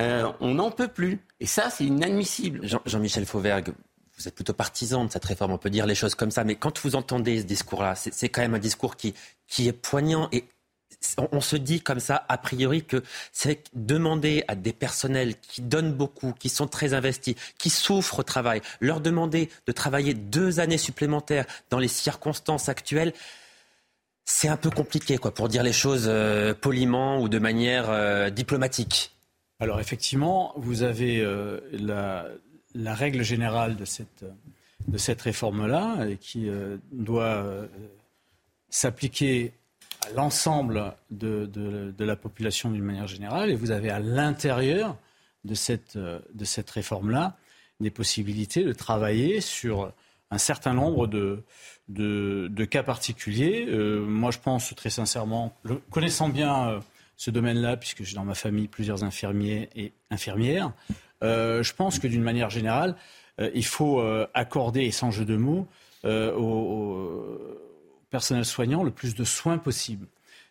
euh, On n'en peut plus. Et ça, c'est inadmissible. Jean-Michel Fauvergue, vous êtes plutôt partisan de cette réforme, on peut dire les choses comme ça, mais quand vous entendez ce discours-là, c'est quand même un discours qui, qui est poignant et on, se dit comme ça, a priori, que c'est demander à des personnels qui donnent beaucoup, qui sont très investis, qui souffrent au travail, leur demander de travailler deux années supplémentaires dans les circonstances actuelles, c'est un peu compliqué, quoi, pour dire les choses euh, poliment ou de manière euh, diplomatique. Alors effectivement, vous avez euh, la, règle générale de cette, réforme-là qui doit s'appliquer à l'ensemble de, de, la population d'une manière générale. Et vous avez à l'intérieur de cette, de cette réforme-là des possibilités de travailler sur un certain nombre de, cas particuliers. Euh, moi, je pense très sincèrement, connaissant bien euh, ce domaine-là, puisque j'ai dans ma famille plusieurs infirmiers et infirmières, euh, je pense que d'une manière générale, il faut accorder, et sans jeu de mots, au, personnel soignant le plus de soins possible.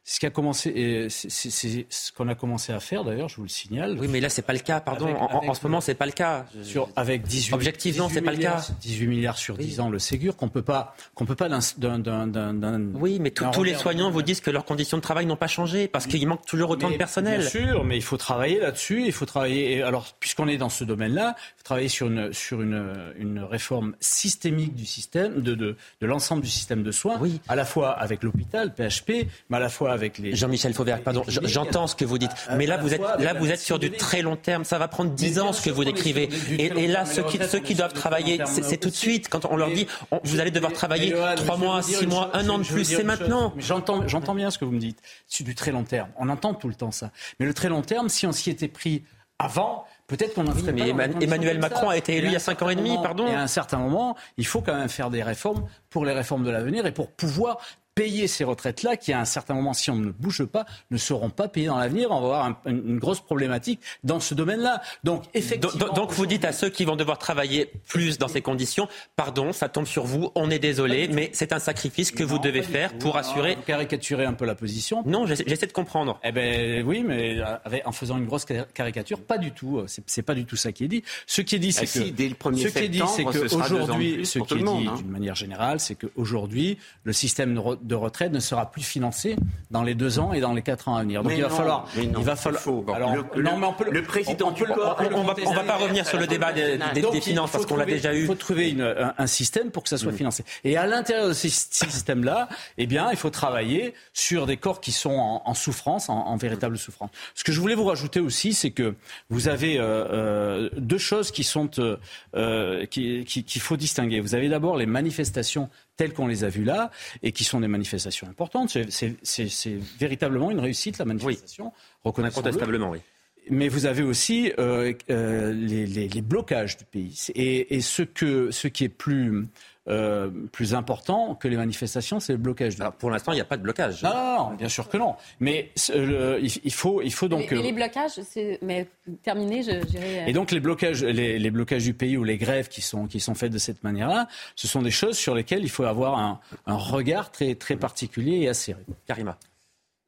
Ce qui a commencé, c'est ce qu'on a commencé à faire d'ailleurs, je vous le signale. Oui, mais là c'est pas le cas, pardon. en, ce moment c'est pas le cas. Sur, avec 18 objectivement c'est pas le cas. 18 milliards sur 10 ans le Ségur qu'on peut pas qu'on peut pas d'un Oui, mais tous les soignants vous disent que leurs conditions de travail n'ont pas changé parce qu'il manque toujours autant de personnel. Bien sûr, mais il faut travailler là-dessus. Il faut travailler. Alors puisqu'on est dans ce domaine-là, il faut travailler sur une sur une, une réforme systémique du système de de, de l'ensemble du système de soins, oui. à la fois avec l'hôpital PHP, mais à la fois avec les. Jean-Michel Fauvert, pardon, j'entends ce que vous dites, mais là vous êtes là vous êtes sur du très long terme. Ça va prendre 10 ans ce que vous décrivez. Et, là, ceux qui, ceux qui doivent travailler, c'est tout de suite. Quand on leur dit, vous allez devoir travailler 3 mois, 6 mois, un an de plus, c'est maintenant. J'entends, bien ce que vous me dites. C'est du très long terme. On entend tout le temps ça. Mais le très long terme, si on s'y était pris avant, peut-être qu'on en mais Emmanuel Macron a été élu il y a 5 ans et demi, pardon. Et à un certain moment, il faut quand même faire des réformes pour les réformes de l'avenir et pour pouvoir payer ces retraites-là, qui à un certain moment, si on ne bouge pas, ne seront pas payées dans l'avenir. On va avoir une grosse problématique dans ce domaine-là. Donc, effectivement. Donc, vous dites à ceux qui vont devoir travailler plus dans ces conditions, pardon, ça tombe sur vous, on est désolé, mais c'est un sacrifice que vous devez faire pour assurer. Vous caricaturez un peu la position. Non, j'essaie de comprendre. Eh ben oui, mais en faisant une grosse caricature, pas du tout. C'est pas du tout ça qui est dit. Ce qui est dit, c'est ah que. dès le 1er ce qui est dit, c'est qu'aujourd'hui, ce qui est dit hein. d'une manière générale, c'est qu'aujourd'hui, le système de de retraite ne sera plus financé dans les deux ans et dans les quatre ans à venir. Donc il va falloir. il va falloir. Alors, le, non, mais on peut, le président. On, va, va pas revenir sur le débat des, finances parce qu'on l'a déjà eu. Il faut trouver une, un, système pour que ça soit mm. financé. Et à l'intérieur de ce système-là, eh bien, il faut travailler sur des corps qui sont en, souffrance, en, véritable souffrance. Ce que je voulais vous rajouter aussi, c'est que vous avez euh, euh, deux choses qui sont euh, qu'il qui, faut distinguer. Vous avez d'abord les manifestations telles qu'on les a vues là, et qui sont des manifestations importantes. C'est véritablement une réussite, la manifestation. Oui. Incontestablement, oui. Mais vous avez aussi euh, euh, les, les, les, blocages du pays. Et, et ce, que, ce qui est plus euh, plus important que les manifestations, c'est le blocage. pour l'instant, il n'y a pas de blocage. Non, bien sûr que non. Mais euh, il, faut, il faut donc. Et, les euh, blocages, mais terminé, je dirais. Et donc les blocages, les, blocages du pays ou les grèves qui sont qui sont faites de cette manière-là, ce sont des choses sur lesquelles il faut avoir un, un regard très très particulier et acéré. Karima.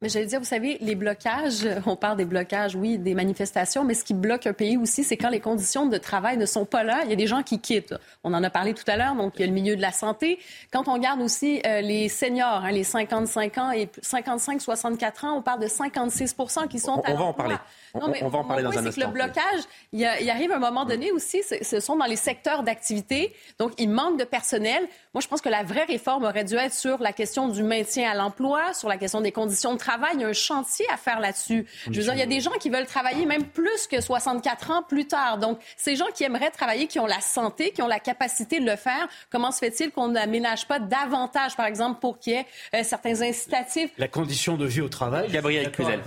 Mais j'allais dire, vous savez, les blocages, on parle des blocages, oui, des manifestations, mais ce qui bloque un pays aussi, c'est quand les conditions de travail ne sont pas là. Il y a des gens qui quittent. On en a parlé tout à l'heure, donc il y a le milieu de la santé. Quand on regarde aussi euh, les seniors, hein, les 55 ans et 55-64 ans, on parle de 56% qui sont on, on va en parler. Non, mais on, va en parler dans un instant. Que le blocage, il, a, il, arrive un moment donné aussi, ce sont dans les secteurs d'activité, donc il manque de personnel. Moi, je pense que la vraie réforme aurait dû être sur la question du maintien à l'emploi, sur la question des conditions de travail il y a un chantier à faire là-dessus. Je veux dire, il y a des gens qui veulent travailler même plus que 64 ans plus tard. Donc, ces gens qui aimeraient travailler, qui ont la santé, qui ont la capacité de le faire, comment se fait-il qu'on n'aménage pas davantage, par exemple, pour qu'il y ait euh, certains incitatifs? La condition de vie au travail. Gabriel Cluzel.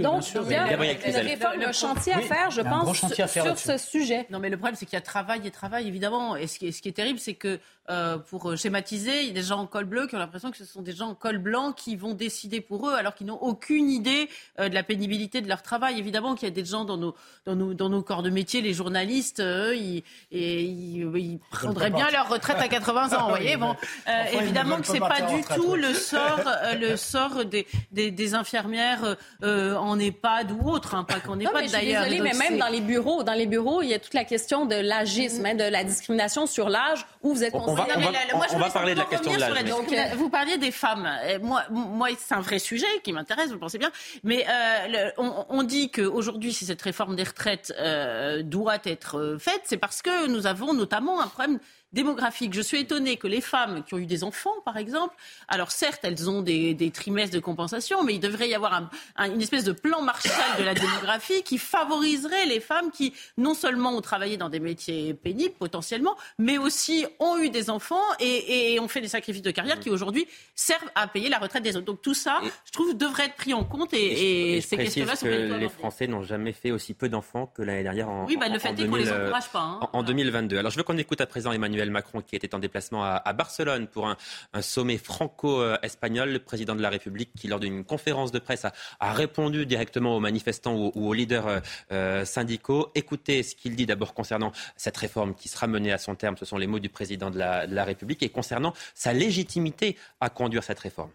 Donc, il y a un chantier à faire, je pense, sur, ce sujet. Non, mais le problème, c'est qu'il y a travail et travail, évidemment. Et ce qui est terrible, c'est que euh, pour schématiser, il y a des gens en col bleu qui ont l'impression que ce sont des gens en col blanc qui vont décider pour eux, alors qu'ils n'ont aucune idée euh, de la pénibilité de leur travail. Évidemment qu'il y a des gens dans nos, dans nos, dans nos corps de métier, les journalistes, eux, ils, et, ils, prendraient bien leur retraite à 80 ans. Vous voyez, bon, euh, évidemment que c'est pas, du tout le sort, le sort des, des, des infirmières en EHPAD ou autre, hein, pas qu'en EHPAD d'ailleurs. Désolée, mais même dans les bureaux, dans les bureaux, il y a toute la question de l'agisme, hein, de la discrimination sur l'âge où vous êtes on va, parler de la question de l'âge. Euh, vous parliez des femmes. Moi, moi c'est un vrai sujet qui m'intéresse, vous le pensez bien. Mais euh, on, dit qu'aujourd'hui, si cette réforme des retraites euh, doit être faite, c'est parce que nous avons notamment un problème démographique. Je suis étonnée que les femmes qui ont eu des enfants, par exemple, alors certes, elles ont des, trimestres de compensation, mais il devrait y avoir une espèce de plan Marshall de la démographie qui favoriserait les femmes qui, non seulement ont travaillé dans des métiers pénibles potentiellement, mais aussi ont eu des enfants et, ont fait des sacrifices de carrière qui aujourd'hui servent à payer la retraite des autres. Donc tout ça, je trouve, devrait être pris en compte et, et, ces questions-là sont que les Français n'ont jamais fait aussi peu d'enfants que l'année dernière en Oui, bah, le fait est qu'on les encourage pas. Hein. En, 2022. Alors je veux qu'on écoute à présent Emmanuel Emmanuel Macron qui était en déplacement à, Barcelone pour un, sommet franco-espagnol. Le président de la République qui, lors d'une conférence de presse, a, répondu directement aux manifestants ou, aux leaders euh, euh, syndicaux. Écoutez ce qu'il dit d'abord concernant cette réforme qui sera menée à son terme. Ce sont les mots du président de la, République et concernant sa légitimité à conduire cette réforme.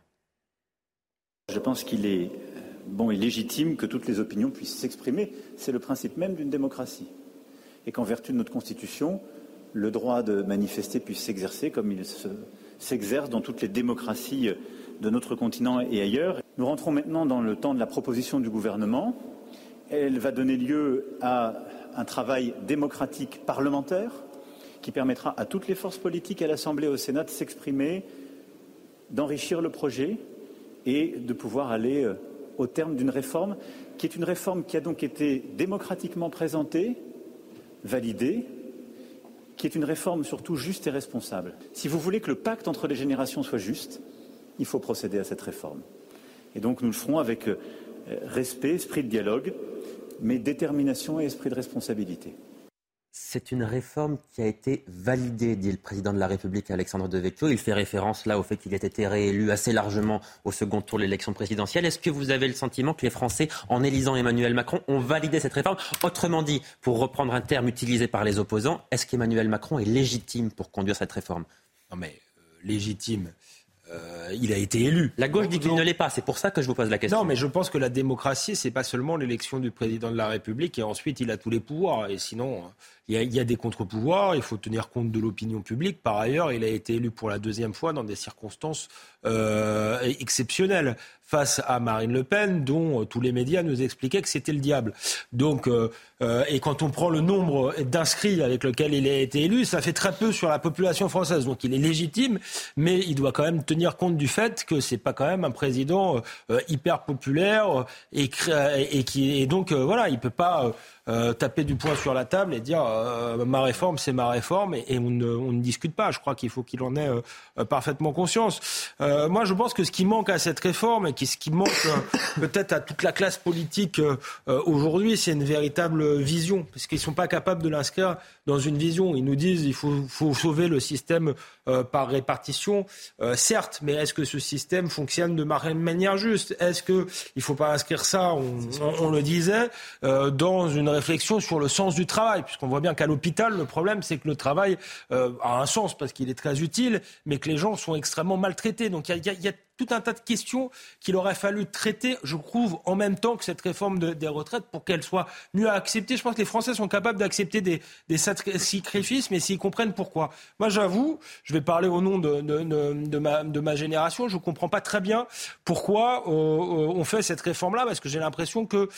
Je pense qu'il est bon et légitime que toutes les opinions puissent s'exprimer. C'est le principe même d'une démocratie. Et qu'en vertu de notre Constitution, le droit de manifester puisse s'exercer comme il s'exerce dans toutes les démocraties de notre continent et ailleurs. Nous rentrons maintenant dans le temps de la proposition du gouvernement. Elle va donner lieu à un travail démocratique parlementaire qui permettra à toutes les forces politiques à l'Assemblée et au Sénat de s'exprimer, d'enrichir le projet et de pouvoir aller euh, au terme d'une réforme qui est une réforme qui a donc été démocratiquement présentée, validée, qui est une réforme surtout juste et responsable. Si vous voulez que le pacte entre les générations soit juste, il faut procéder à cette réforme. Et donc nous le ferons avec euh, respect, esprit de dialogue, mais détermination et esprit de responsabilité. C'est une réforme qui a été validée, dit le président de la République Alexandre Devecchio. Il fait référence là au fait qu'il ait été réélu assez largement au second tour de l'élection présidentielle. Est-ce que vous avez le sentiment que les Français, en élisant Emmanuel Macron, ont validé cette réforme? Autrement dit, pour reprendre un terme utilisé par les opposants, est-ce qu'Emmanuel Macron est légitime pour conduire cette réforme? Non mais euh, légitime. Euh, il a été élu. La gauche dit qu'il ne l'est pas. C'est pour ça que je vous pose la question. Non, mais je pense que la démocratie, c'est pas seulement l'élection du président de la République et ensuite il a tous les pouvoirs. Et sinon, il y, a, des contre-pouvoirs, il faut tenir compte de l'opinion publique. Par ailleurs, il a été élu pour la deuxième fois dans des circonstances euh, exceptionnelles face à Marine Le Pen, dont euh, tous les médias nous expliquaient que c'était le diable. Donc, euh, et quand on prend le nombre d'inscrits avec lequel il a été élu, ça fait très peu sur la population française. Donc, il est légitime, mais il doit quand même tenir compte du fait que c'est pas quand même un président hyper populaire et, et, qui et donc voilà, il peut pas euh, taper du poing sur la table et dire euh, ma réforme, c'est ma réforme, et, on, ne, discute pas. Je crois qu'il faut qu'il en ait euh, parfaitement conscience. moi, je pense que ce qui manque à cette réforme et ce qui manque peut-être à toute la classe politique aujourd'hui, c'est une véritable vision, parce qu'ils ne sont pas capables de l'inscrire dans une vision. Ils nous disent il faut, sauver le système par répartition. certes, mais est-ce que ce système fonctionne de manière juste? Est-ce qu'il ne faut pas inscrire ça, on, on le disait, dans une réflexion sur le sens du travail, puisqu'on voit bien qu'à l'hôpital, le problème, c'est que le travail euh, a un sens parce qu'il est très utile, mais que les gens sont extrêmement maltraités. Donc il y, a, tout un tas de questions qu'il aurait fallu traiter, je trouve, en même temps que cette réforme des retraites pour qu'elle soit mieux acceptée. Je pense que les Français sont capables d'accepter des, sacrifices, mais s'ils comprennent pourquoi. Moi, j'avoue, je vais parler au nom de, ma, génération, je comprends pas très bien pourquoi euh, euh, on fait cette réforme-là, parce que j'ai l'impression que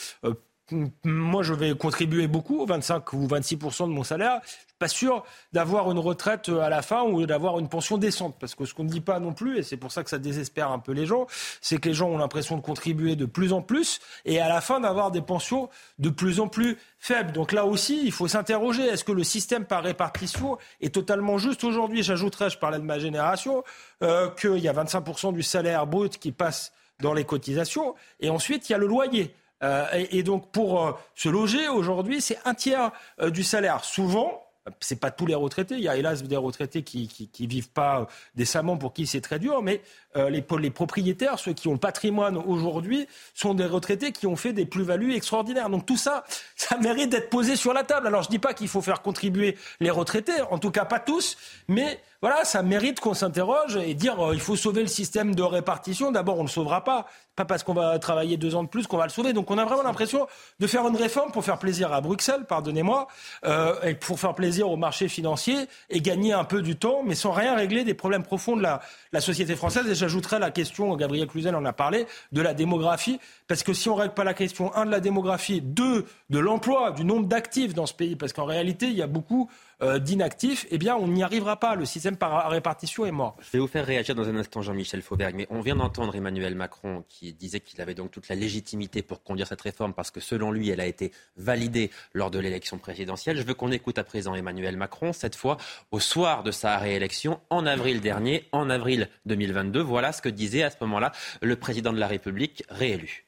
moi, je vais contribuer beaucoup, 25 ou 26 de mon salaire. Je suis pas sûr d'avoir une retraite à la fin ou d'avoir une pension décente, parce que ce qu'on ne dit pas non plus, et c'est pour ça que ça désespère un peu les gens, c'est que les gens ont l'impression de contribuer de plus en plus, et à la fin d'avoir des pensions de plus en plus faibles. Donc là aussi, il faut s'interroger est-ce que le système par répartition est totalement juste aujourd'hui? J'ajouterais, je parlais de ma génération, euh, qu'il y a 25 du salaire brut qui passe dans les cotisations, et ensuite il y a le loyer. Euh, et, donc pour euh, se loger aujourd'hui, c'est un tiers euh, du salaire. Souvent, c'est pas tous les retraités. Il y a hélas des retraités qui, qui, vivent pas décemment pour qui c'est très dur, mais les, les, propriétaires, ceux qui ont le patrimoine aujourd'hui, sont des retraités qui ont fait des plus-values extraordinaires. Donc tout ça, ça mérite d'être posé sur la table. Alors je dis pas qu'il faut faire contribuer les retraités, en tout cas pas tous, mais voilà, ça mérite qu'on s'interroge et dire il faut sauver le système de répartition. D'abord, on ne le sauvera pas pas parce qu'on va travailler deux ans de plus qu'on va le sauver. Donc on a vraiment l'impression de faire une réforme pour faire plaisir à Bruxelles, pardonnez-moi, euh, et pour faire plaisir au marché financier et gagner un peu du temps, mais sans rien régler des problèmes profonds de la, société française. Et j'ajouterais la question, Gabriel Cluzel en a parlé, de la démographie, parce que si on règle pas la question, un, de la démographie, deux, de l'emploi, du nombre d'actifs dans ce pays, parce qu'en réalité, il y a beaucoup euh, d'inactifs, eh bien, on n'y arrivera pas. Le système par répartition est mort. Je vais vous faire réagir dans un instant, Jean-Michel Fauberg, mais on vient d'entendre Emmanuel Macron qui disait qu'il avait donc toute la légitimité pour conduire cette réforme parce que selon lui, elle a été validée lors de l'élection présidentielle. Je veux qu'on écoute à présent Emmanuel Macron, cette fois au soir de sa réélection en avril dernier, en avril 2022. Voilà ce que disait à ce moment-là le président de la République réélu.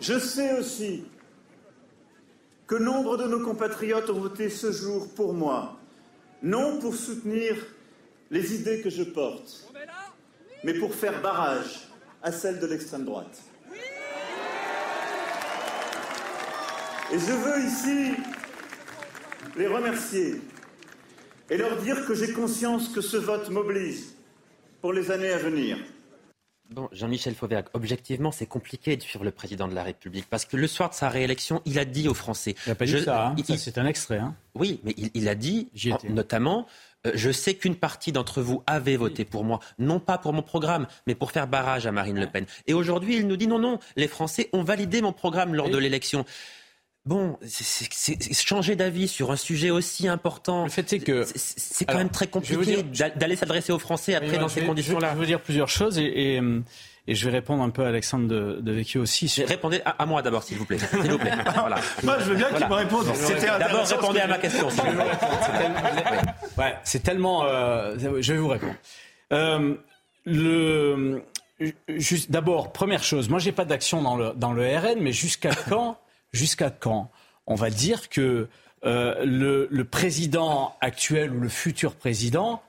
Je sais aussi que nombre de nos compatriotes ont voté ce jour pour moi, non pour soutenir les idées que je porte, mais pour faire barrage à celles de l'extrême droite. Et je veux ici les remercier et leur dire que j'ai conscience que ce vote m'oblige pour les années à venir. Bon, Jean-Michel Fauvergue, objectivement, c'est compliqué de suivre le président de la République parce que le soir de sa réélection, il a dit aux Français. Il n'a pas dit ça, hein. ça c'est un extrait. Hein. Oui, mais il, il a dit, notamment, euh, je sais qu'une partie d'entre vous avait voté pour moi, non pas pour mon programme, mais pour faire barrage à Marine Le Pen. Et aujourd'hui, il nous dit non, non, les Français ont validé mon programme lors de l'élection. Bon, c'est changer d'avis sur un sujet aussi important. Le fait c'est que c'est quand même très compliqué d'aller s'adresser aux Français après dans ces conditions-là. Je veux dire plusieurs choses et, et, je vais répondre un peu à Alexandre de, de Vecchio aussi. Sur... Répondez à, moi d'abord, s'il vous plaît. S'il vous plaît. Voilà. moi, je veux bien qu'il me réponde. D'abord, répondez à ma question. ouais, c'est tellement. Euh, je vais vous répondre. Euh, le juste d'abord, première chose, moi j'ai pas d'action dans le dans le RN, mais jusqu'à quand jusqu'à quand on va dire que euh, le, le, président actuel ou le futur président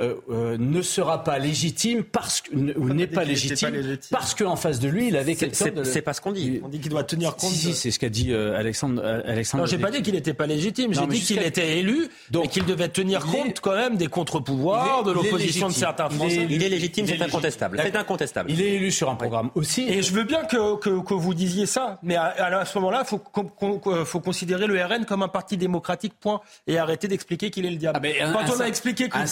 euh, euh, ne sera pas légitime parce que, ou n'est pas, légitime, parce qu'en face de lui, il avait quelqu'un de... C'est pas ce qu'on dit. On dit qu'il doit tenir compte. Si, c'est ce qu'a dit euh, Alexandre. Alexandre non, j'ai pas dit qu'il n'était pas légitime. J'ai dit qu'il était élu donc, et qu'il devait tenir compte quand même des contre-pouvoirs, de l'opposition de certains Français. Il est, légitime, c'est incontestable. C'est incontestable. Il est élu sur un programme aussi. Et je veux bien que, que, que vous disiez ça, mais à, à ce moment-là, il faut, faut considérer le RN comme un parti démocratique, point, et arrêter d'expliquer qu'il est le diable. Ah, Quand on a expliqué qu'on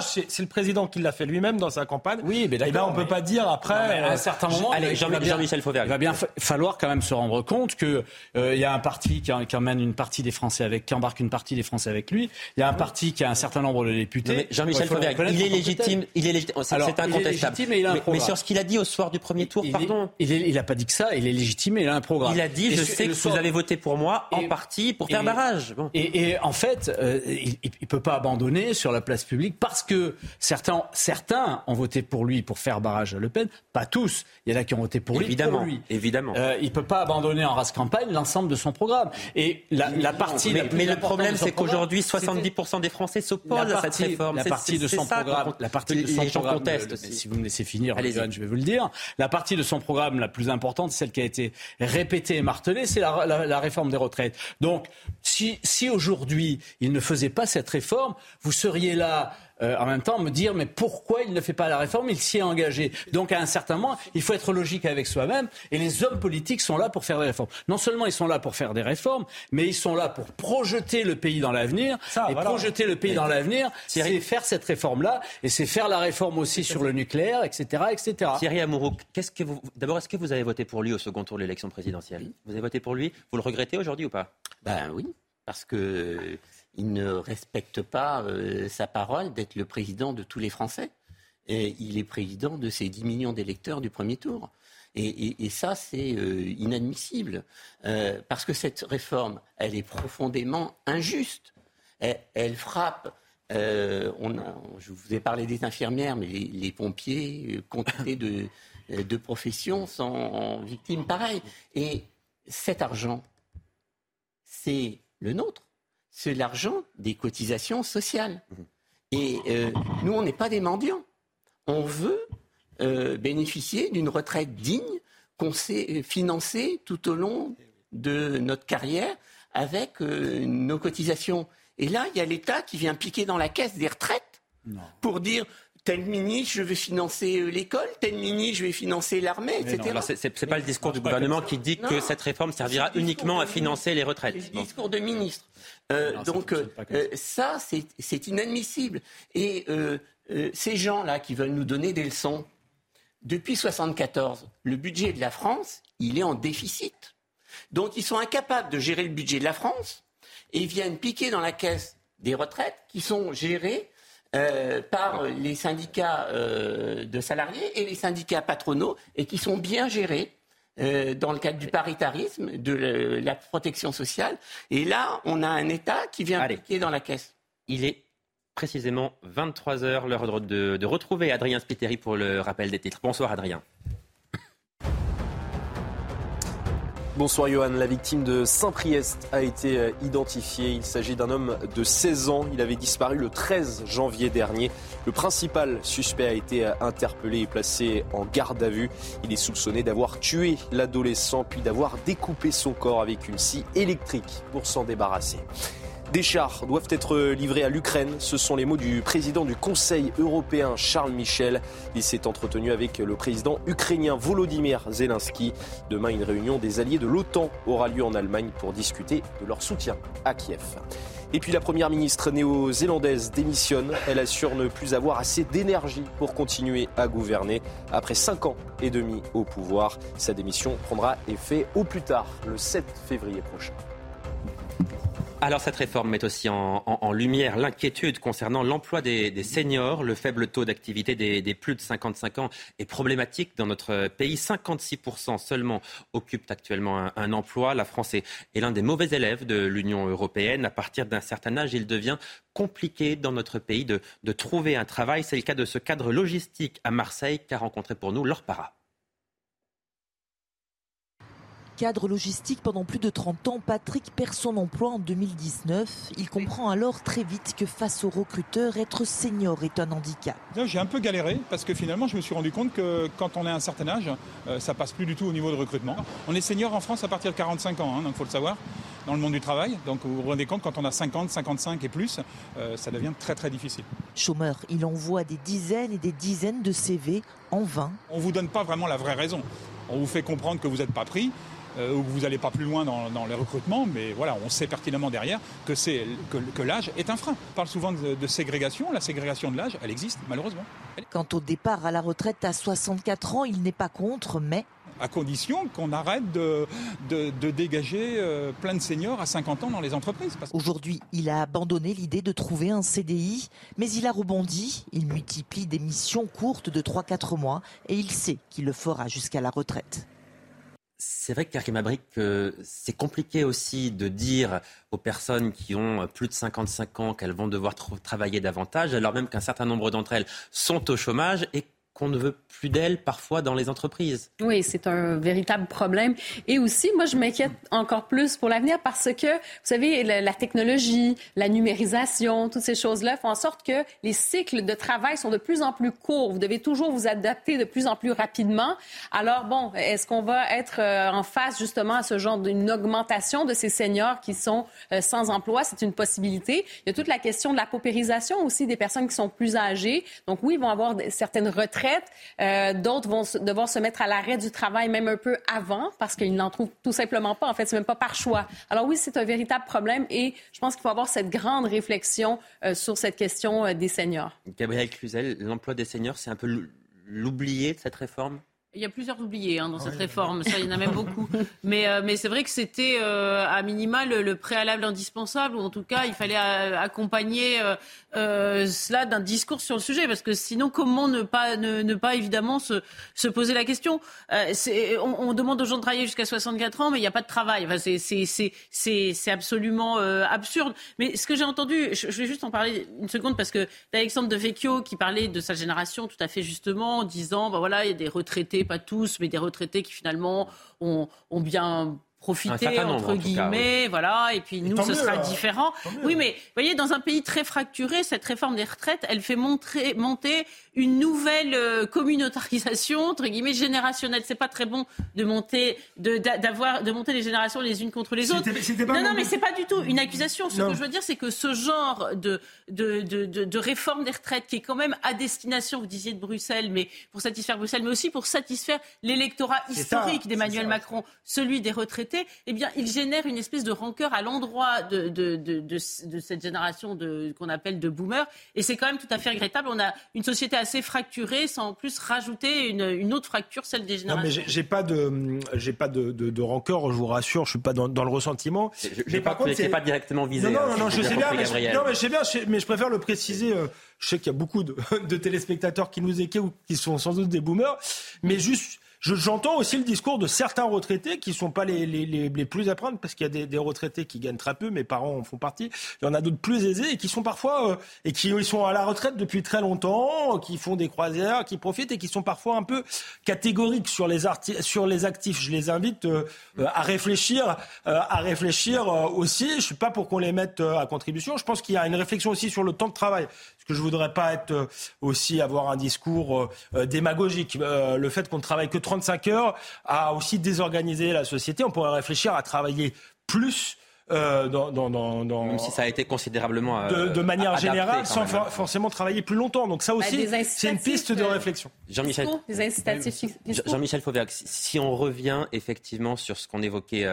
c'est le président qui l'a fait lui-même dans sa campagne. Oui, mais d'accord. Et ben, on ne peut pas dire après. à un euh, certain moment, allez, Jean-Michel Fauvergue. Il va bien falloir quand même se rendre compte qu'il euh, y a un parti qui, qui, emmène une partie des Français avec, qui embarque une partie des Français avec lui. Il y a un parti qui a un certain nombre de députés. Jean-Michel Fauvergue, il est légitime, il est légitime. C'est incontestable. mais, il un mais, sur ce qu'il a dit au soir du premier tour, pardon. il n'a pas dit que ça. Il est légitime, il a un programme. Il a dit, je sais que vous avez voté pour moi en partie pour faire barrage. Et en fait, euh, il ne peut pas abandonner sur la place publique parce que certains certains ont voté pour lui pour faire barrage à Le Pen, pas tous. Il y en a qui ont voté pour lui. Évidemment, pour lui. évidemment. Euh, il peut pas abandonner en race campagne l'ensemble de son programme. Et la, la partie. Mais, mais le problème, c'est qu'aujourd'hui, 70% des Français s'opposent à cette réforme. La partie de son programme, la partie de son programme. si vous me laissez finir, je vais vous le dire. La partie de son programme la plus importante, celle qui a été répétée et martelée, c'est la, la, la, réforme des retraites. Donc, si, si aujourd'hui il ne faisait pas cette réforme, vous seriez là euh, en même temps me dire mais pourquoi il ne fait pas la réforme? Il s'y est engagé. Donc à un certain moment, il faut être logique avec soi-même et les hommes politiques sont là pour faire des réformes. Non seulement ils sont là pour faire des réformes, mais ils sont là pour projeter le pays dans l'avenir. Et projeter le pays dans l'avenir, c'est faire cette réforme-là et c'est faire la réforme aussi sur le nucléaire, etc. etc. Thierry Amouroux, qu'est-ce que vous... d'abord, est-ce que vous avez voté pour lui au second tour de l'élection présidentielle? Vous avez voté pour lui? Vous le regrettez aujourd'hui ou pas? Ben oui, parce que il ne respecte pas euh, sa parole d'être le président de tous les Français. Il est président de ces 10 millions d'électeurs du premier tour. Et, ça, c'est euh, inadmissible. Euh, parce que cette réforme, elle est profondément injuste. Elle, frappe. Je vous ai parlé des infirmières, mais les, pompiers, quantité de, de sont victimes pareilles. Et cet argent, c'est le nôtre c'est l'argent des cotisations sociales. Et euh, nous, on n'est pas des mendiants. On veut euh, bénéficier d'une retraite digne qu'on sait financer tout au long de notre carrière avec euh, nos cotisations. Et là, il y a l'État qui vient piquer dans la caisse des retraites pour dire tel ministre, je vais financer euh, l'école, tel ministre, je vais financer l'armée, etc. Ce n'est pas le discours du gouvernement qui dit que cette réforme servira uniquement à financer les retraites. C'est le discours de ministre. Euh, donc euh, ça, c'est inadmissible. Et ces gens-là qui veulent nous donner des leçons, depuis 1974, le budget de la France, il est en déficit. Donc ils sont incapables de gérer le budget de la France et viennent piquer dans la caisse des retraites qui sont gérées euh, par les syndicats euh, de salariés et les syndicats patronaux et qui sont bien gérés. Euh, dans le cadre du paritarisme, de la protection sociale. Et là, on a un État qui vient piquer dans la caisse. Il est précisément 23 heures, l'heure de, de retrouver Adrien Spiteri pour le rappel des titres. Bonsoir Adrien. Bonsoir Johan, la victime de Saint-Priest a été euh, identifiée. Il s'agit d'un homme de 16 ans. Il avait disparu le 13 janvier dernier. Le principal suspect a été euh, interpellé et placé en garde à vue. Il est soupçonné d'avoir tué l'adolescent puis d'avoir découpé son corps avec une scie électrique pour s'en débarrasser. Des chars doivent être livrés à l'Ukraine. Ce sont les mots du président du Conseil européen, Charles Michel. Il s'est entretenu avec le président ukrainien Volodymyr Zelensky. Demain, une réunion des alliés de l'OTAN aura lieu en Allemagne pour discuter de leur soutien à Kiev. Et puis la première ministre néo-zélandaise démissionne. Elle assure ne plus avoir assez d'énergie pour continuer à gouverner. Après cinq ans et demi au pouvoir, sa démission prendra effet au plus tard, le 7 février prochain. Alors cette réforme met aussi en, lumière l'inquiétude concernant l'emploi des, seniors. Le faible taux d'activité des, plus de 55 ans est problématique dans notre pays. 56% seulement occupent actuellement un, emploi. La France est, l'un des mauvais élèves de l'Union européenne. À partir d'un certain âge, il devient compliqué dans notre pays de, trouver un travail. C'est le cas de ce cadre logistique à Marseille qu'a rencontré pour nous Para. Cadre logistique pendant plus de 30 ans, Patrick perd son emploi en 2019. Il comprend alors très vite que face aux recruteurs, être senior est un handicap. J'ai un peu galéré parce que finalement, je me suis rendu compte que quand on est à un certain âge, euh, ça passe plus du tout au niveau de recrutement. On est senior en France à partir de 45 ans, hein, donc il faut le savoir, dans le monde du travail. Donc vous vous rendez compte, quand on a 50, 55 et plus, euh, ça devient très très difficile. Chômeur, il envoie des dizaines et des dizaines de CV en vain. On ne vous donne pas vraiment la vraie raison. On vous fait comprendre que vous n'êtes pas pris, ou que vous n'allez pas plus loin dans, les recrutements, mais voilà, on sait pertinemment derrière que, que, l'âge est un frein. On parle souvent de, ségrégation, la ségrégation de l'âge, elle existe malheureusement. Quant au départ à la retraite à 64 ans, il n'est pas contre, mais à condition qu'on arrête de, de, dégager euh, plein de seniors à 50 ans dans les entreprises. Aujourd'hui, il a abandonné l'idée de trouver un CDI, mais il a rebondi. Il multiplie des missions courtes de 3-4 mois et il sait qu'il le fera jusqu'à la retraite c'est vrai que Karim Abrik, c'est compliqué aussi de dire aux personnes qui ont plus de 55 ans qu'elles vont devoir travailler davantage, alors même qu'un certain nombre d'entre elles sont au chômage et qu'on ne veut plus d'elle parfois dans les entreprises. Oui, c'est un véritable problème. Et aussi, moi, je m'inquiète encore plus pour l'avenir parce que, vous savez, la, technologie, la numérisation, toutes ces choses-là font en sorte que les cycles de travail sont de plus en plus courts. Vous devez toujours vous adapter de plus en plus rapidement. Alors, bon, est-ce qu'on va être euh, en face justement à ce genre d'une augmentation de ces seniors qui sont euh, sans emploi? C'est une possibilité. Il y a toute la question de la paupérisation aussi des personnes qui sont plus âgées. Donc, oui, ils vont avoir certaines retraites euh, d'autres vont devoir se mettre à l'arrêt du travail même un peu avant parce qu'ils n'en trouvent tout simplement pas. En fait, c'est même pas par choix. Alors oui, c'est un véritable problème et je pense qu'il faut avoir cette grande réflexion euh, sur cette question euh, des seniors. Gabriel Cluzel, l'emploi des seniors, c'est un peu l'oublié de cette réforme? Il y a plusieurs oubliés hein, dans cette réforme, ça, il y en a même beaucoup. Mais, euh, mais c'est vrai que c'était euh, à minima le, préalable indispensable, ou en tout cas, il fallait euh, accompagner cela d'un discours sur le sujet, parce que sinon, comment ne pas, ne, pas évidemment se, se, poser la question? On, on, demande aux gens de travailler jusqu'à 64 ans, mais il n'y a pas de travail. Enfin, c'est absolument absurde. Mais ce que j'ai entendu, je, vais juste en parler une seconde, parce que Alexandre de Vecchio qui parlait de sa génération tout à fait justement, en disant, ben voilà, il y a des retraités pas tous, mais des retraités qui finalement ont, bien profiter entre guillemets, voilà. Et puis nous, ce sera différent. Oui, mais vous voyez, dans un pays très fracturé, cette réforme des retraites, elle fait montrer, monter une nouvelle euh, communautarisation entre guillemets générationnelle. C'est pas très bon de monter, de d'avoir, de monter les générations les unes contre les autres. non, non, mais c'est pas du tout une accusation. Ce que je veux dire, c'est que ce genre de de, de, de réforme des retraites, qui est quand même à destination, vous disiez de Bruxelles, mais pour satisfaire Bruxelles, mais aussi pour satisfaire l'électorat historique d'Emmanuel Macron, celui des retraités eh bien, il génère une espèce de rancœur à l'endroit de, de, cette génération qu'on appelle de boomers. Et c'est quand même tout à fait regrettable. On a une société assez fracturée, sans en plus rajouter une, autre fracture, celle des générations. Non, mais j'ai pas de, j'ai pas de, rancœur. Je vous rassure, je suis pas dans, le ressentiment. Je, mais par contre, c'est pas directement visé. Non, non, non, je sais bien, mais, non, mais je sais bien, mais je préfère le préciser. Euh, je sais qu'il y a beaucoup de, téléspectateurs qui nous écoutent ou qui sont sans doute des boomers, mais juste J'entends aussi le discours de certains retraités qui ne sont pas les, les, les, plus à prendre parce qu'il y a des, des, retraités qui gagnent très peu, mes parents en font partie. Il y en a d'autres plus aisés et qui sont parfois euh, et qui ils sont à la retraite depuis très longtemps, qui font des croisières, qui profitent et qui sont parfois un peu catégoriques sur les sur les actifs. Je les invite euh, euh, à réfléchir, à réfléchir aussi. Je suis pas pour qu'on les mette à contribution. Je pense qu'il y a une réflexion aussi sur le temps de travail que je voudrais pas être euh, aussi avoir un discours euh, euh, démagogique. le fait qu'on ne travaille que 35 heures a aussi désorganisé la société. On pourrait réfléchir à travailler plus euh, dans, dans, dans, Même si ça a été considérablement. de, de, manière générale, sans forcément travailler plus longtemps. Donc ça bah, aussi, c'est une piste de réflexion. Jean-Michel. Fauvergue, si on revient effectivement sur ce qu'on évoquait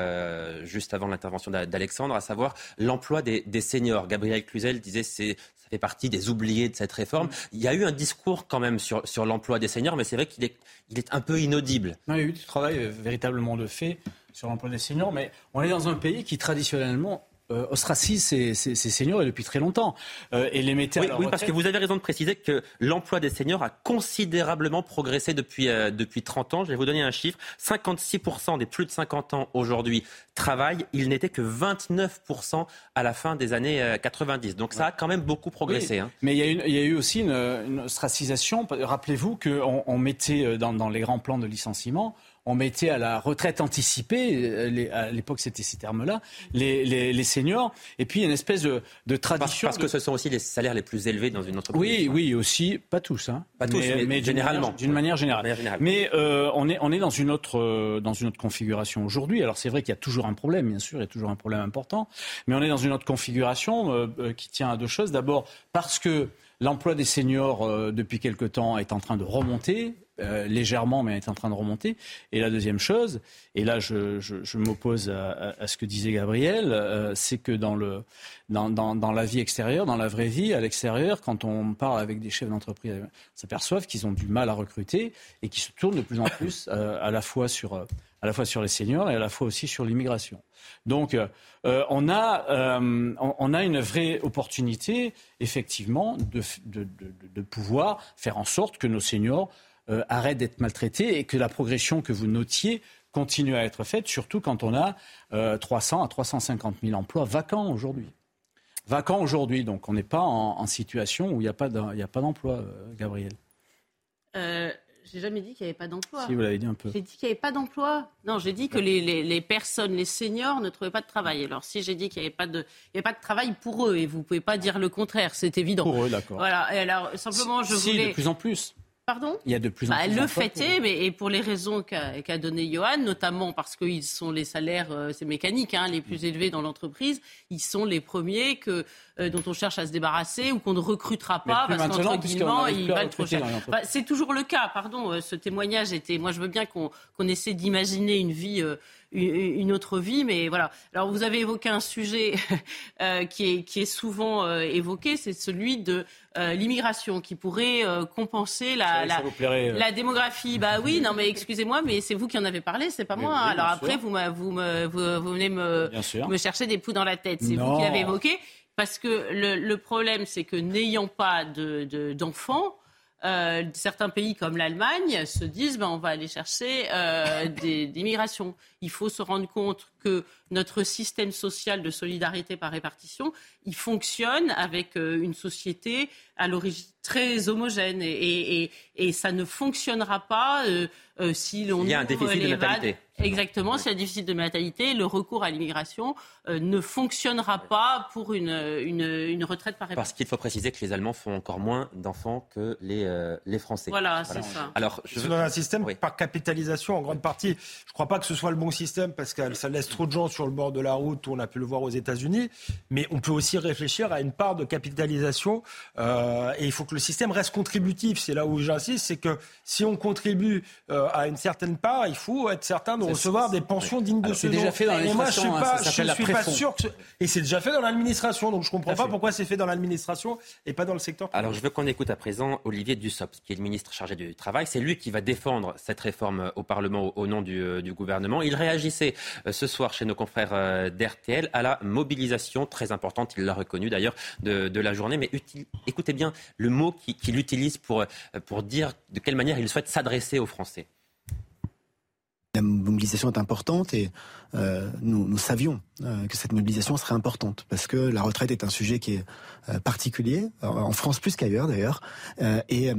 juste avant l'intervention d'Alexandre, à savoir l'emploi des, des seniors. Gabriel Cluzel disait c'est fait partie des oubliés de cette réforme. Il y a eu un discours quand même sur, sur l'emploi des seniors, mais c'est vrai qu'il est, il est un peu inaudible. il y a eu du travail euh, véritablement de fait sur l'emploi des seniors, mais on est dans un pays qui traditionnellement euh, ostracise ces, seniors depuis très longtemps euh, et les mettait oui, à Oui, parce que vous avez raison de préciser que l'emploi des seniors a considérablement progressé depuis, euh, depuis 30 ans. Je vais vous donner un chiffre. 56% des plus de 50 ans aujourd'hui travaillent. Il n'était que 29% à la fin des années 90. Donc ça a quand même beaucoup progressé. Hein. Mais il y, a il y, a eu aussi une, une ostracisation. Rappelez-vous qu'on on mettait dans, dans les grands plans de licenciement on mettait à la retraite anticipée, euh, à l'époque c'était ces termes-là, les, les, seniors, et puis une espèce de, tradition. Parce, que ce sont aussi les salaires les plus élevés dans une entreprise. Oui, oui, aussi, pas tous, hein. Pas tous, mais, généralement. D'une manière, générale. Mais euh, on, est, on est dans une autre, euh, dans une autre configuration aujourd'hui. Alors c'est vrai qu'il y a toujours un problème, bien sûr, il y a toujours un problème important, mais on est dans une autre configuration qui tient à deux choses. D'abord parce que L'emploi des seniors, depuis quelque temps, est en train de remonter. Euh, légèrement, mais elle est en train de remonter. Et la deuxième chose, et là je, m'oppose à, ce que disait Gabriel, euh, c'est que dans, le, dans, dans, la vie extérieure, dans la vraie vie, à l'extérieur, quand on parle avec des chefs d'entreprise, on s'aperçoit qu'ils ont du mal à recruter et qui se tournent de plus en plus euh, à, la fois sur, à la fois sur les seniors et à la fois aussi sur l'immigration. Donc on, a, on, a une vraie opportunité, effectivement, de, de, de pouvoir faire en sorte que nos seniors euh, arrête d'être maltraité et que la progression que vous notiez continue à être faite, surtout quand on a 300 euh, à 350 000 emplois vacants aujourd'hui. Vacants aujourd'hui, donc on n'est pas en, situation où il n'y a pas d'emploi, euh, Gabriel. Euh, j'ai jamais dit qu'il n'y avait pas d'emploi. Si, vous l'avez dit un peu. J'ai dit qu'il n'y avait pas d'emploi. Non, j'ai dit que les, personnes, les seniors, ne trouvaient pas de travail. Alors, si j'ai dit qu'il n'y avait, pas de, pas de travail pour eux, et vous ne pouvez pas dire le contraire, c'est évident. Pour eux, d'accord. Voilà. Et alors, simplement, je si, voulais. de plus en plus. Pardon Il y a de plus en bah, plus. Le fait est, mais, et pour les raisons qu'a donné Johan, notamment parce qu'ils sont les salaires, euh, c'est mécanique, hein, les plus élevés dans l'entreprise, ils sont les premiers que, euh, dont on cherche à se débarrasser ou qu'on ne recrutera pas parce qu'entre guillemets, ils valent trop cher. Bah, c'est toujours le cas, pardon. Euh, ce témoignage était. Moi, je veux bien qu'on essaie d'imaginer une vie une autre vie. Mais voilà. Alors vous avez évoqué un sujet euh, qui, est, qui est souvent euh, évoqué, c'est celui de euh, l'immigration qui pourrait compenser la, la, la, démographie. Bah oui, non mais excusez-moi, mais c'est vous qui en avez parlé, c'est pas moi. Alors après, vous, vous, me, vous, venez me, me chercher des poux dans la tête. C'est vous qui l'avez évoqué. Parce que le, le problème, c'est que n'ayant pas d'enfants, de, euh, certains pays comme l'Allemagne se disent ben, on va aller chercher euh, des, des migrations. Il faut se rendre compte que notre système social de solidarité par répartition, il fonctionne avec euh, une société à l'origine très homogène et, et, et, ça ne fonctionnera pas euh, euh si l'on... Il y a un déficit de natalité. Exactement, s'il y a un déficit de natalité, le recours à l'immigration euh, ne fonctionnera pas pour une, une, une retraite par répartition. Parce qu'il faut préciser que les Allemands font encore moins d'enfants que les, euh, les Français. Voilà, c'est ça. Alors, je... dans un système par capitalisation en grande partie. Je ne crois pas que ce soit le bon système parce que ça laisse trop de gens sur le bord de la route, on a pu le voir aux États-Unis, mais on peut aussi réfléchir à une part de capitalisation euh, et il faut que le système reste contributif. C'est là où j'insiste, c'est que si on contribue euh, à une certaine part, il faut être certain de recevoir des pensions dignes de ce nom. C'est déjà fait dans l'administration. Et moi, je suis hein, pas, suis pas sûr que et c'est déjà fait dans l'administration, donc je comprends pas pourquoi c'est fait dans l'administration et pas dans le secteur. Alors je veux qu'on écoute à présent Olivier Dussopt, qui est le ministre chargé du travail. C'est lui qui va défendre cette réforme au Parlement au, nom du, du gouvernement. Il réagissait ce soir chez nos confrères euh, d'RTL à la mobilisation très importante, il l'a reconnu d'ailleurs, de, la journée. Mais écoutez bien le mot qu'il utilise pour, euh, pour dire de quelle manière il souhaite s'adresser aux Français. La mobilisation est importante et euh, nous, nous, savions euh, que cette mobilisation serait importante parce que la retraite est un sujet qui est euh, particulier en France plus qu'ailleurs d'ailleurs et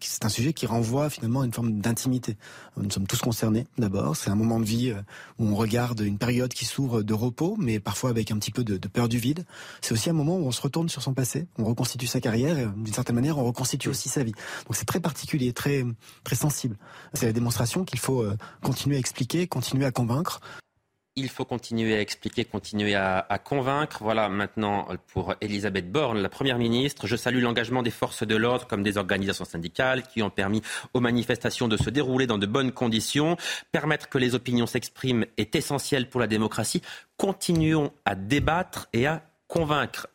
c'est un sujet qui renvoie finalement à une forme d'intimité. Nous sommes tous concernés d'abord. C'est un moment de vie où on regarde une période qui s'ouvre de repos, mais parfois avec un petit peu de, de peur du vide. C'est aussi un moment où on se retourne sur son passé, on reconstitue sa carrière et d'une certaine manière on reconstitue aussi sa vie. Donc c'est très particulier, très très sensible. C'est la démonstration qu'il faut continuer à expliquer, continuer à convaincre. Il faut continuer à expliquer, continuer à, convaincre. Voilà maintenant pour Elisabeth Borne, la Première ministre. Je salue l'engagement des forces de l'ordre comme des organisations syndicales qui ont permis aux manifestations de se dérouler dans de bonnes conditions. Permettre que les opinions s'expriment est essentiel pour la démocratie. Continuons à débattre et à convaincre.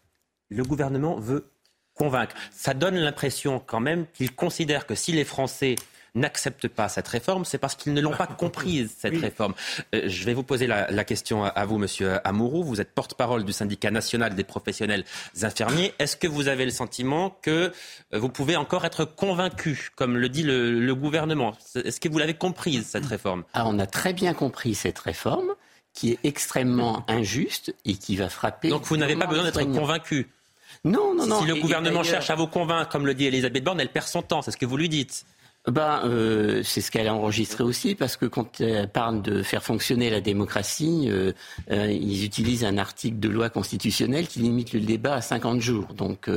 Le gouvernement veut convaincre. Ça donne l'impression quand même qu'il considère que si les Français n'acceptent pas cette réforme, c'est parce qu'ils ne l'ont pas comprise, cette réforme. Euh, je vais vous poser la, question à, vous, Monsieur Amourou. Vous êtes porte-parole du syndicat national des professionnels infirmiers. Est-ce que vous avez le sentiment que euh, vous pouvez encore être convaincu, comme le dit le, gouvernement? Est-ce que vous l'avez comprise, cette réforme? Ah, On a très bien compris cette réforme qui est extrêmement injuste et qui va frapper. Donc vous n'avez pas besoin d'être convaincu? Non, non, non. Si le gouvernement cherche à vous convaincre, comme le dit Elisabeth Borne, elle perd son temps. C'est ce que vous lui dites ben, euh, c'est ce qu'elle a enregistré aussi, parce que quand elle parle de faire fonctionner la démocratie, euh, euh, ils utilisent un article de loi constitutionnelle qui limite le débat à 50 jours. Donc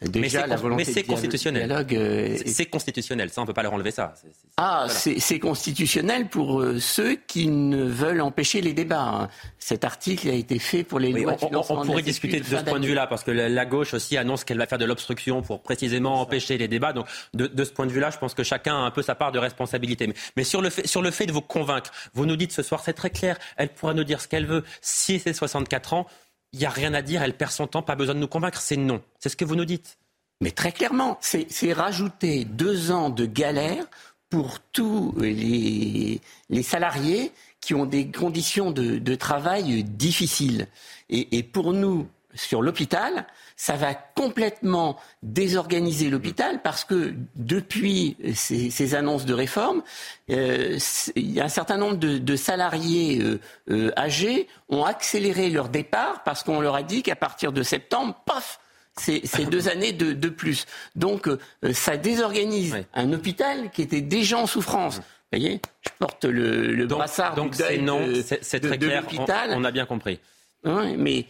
déjà, la volonté mais c'est constitutionnel. Euh, c'est constitutionnel, ça on peut pas leur enlever ça. ah, c'est constitutionnel pour ceux qui ne veulent empêcher les débats. Hein. Cet article a été fait pour les lois. On, on, pourrait discuter de ce point de vue-là, parce que la, gauche aussi annonce qu'elle va faire de l'obstruction pour précisément empêcher les débats. Donc de, de ce point de vue-là, je pense que chacun a un peu sa part de responsabilité. Mais, sur, le fait, sur de vous convaincre, vous nous dites ce soir, c'est très clair, elle pourra nous dire ce qu'elle veut. Si c'est 64 ans, il n'y a rien à dire, elle perd son temps, pas besoin de nous convaincre, c'est non. C'est ce que vous nous dites. Mais très clairement, c'est rajouter deux ans de galère pour tous les, les salariés qui ont des conditions de, travail difficiles. et pour nous, sur l'hôpital, ça va complètement désorganiser l'hôpital parce que depuis ces, annonces de réforme, euh, il y a un certain nombre de, salariés euh, euh, âgés ont accéléré leur départ parce qu'on leur a dit qu'à partir de septembre, paf, c'est deux années de, plus. Donc ça désorganise un hôpital qui était déjà en souffrance. Vous voyez, je porte le, brassard donc c'est non, c'est très clair. on a bien compris. Mais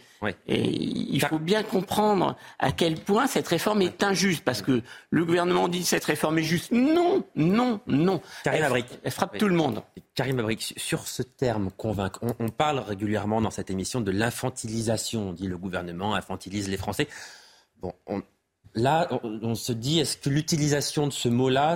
il faut bien comprendre à quel point cette réforme est injuste, parce que le gouvernement dit que cette réforme est juste. Non, non, non. Karim elle, elle frappe tout le monde. Karim Abric, sur ce terme convaincre, on, parle régulièrement dans cette émission de l'infantilisation. On dit le gouvernement infantilise les Français. Bon, on, Là, on se dit, est-ce que l'utilisation de ce mot-là,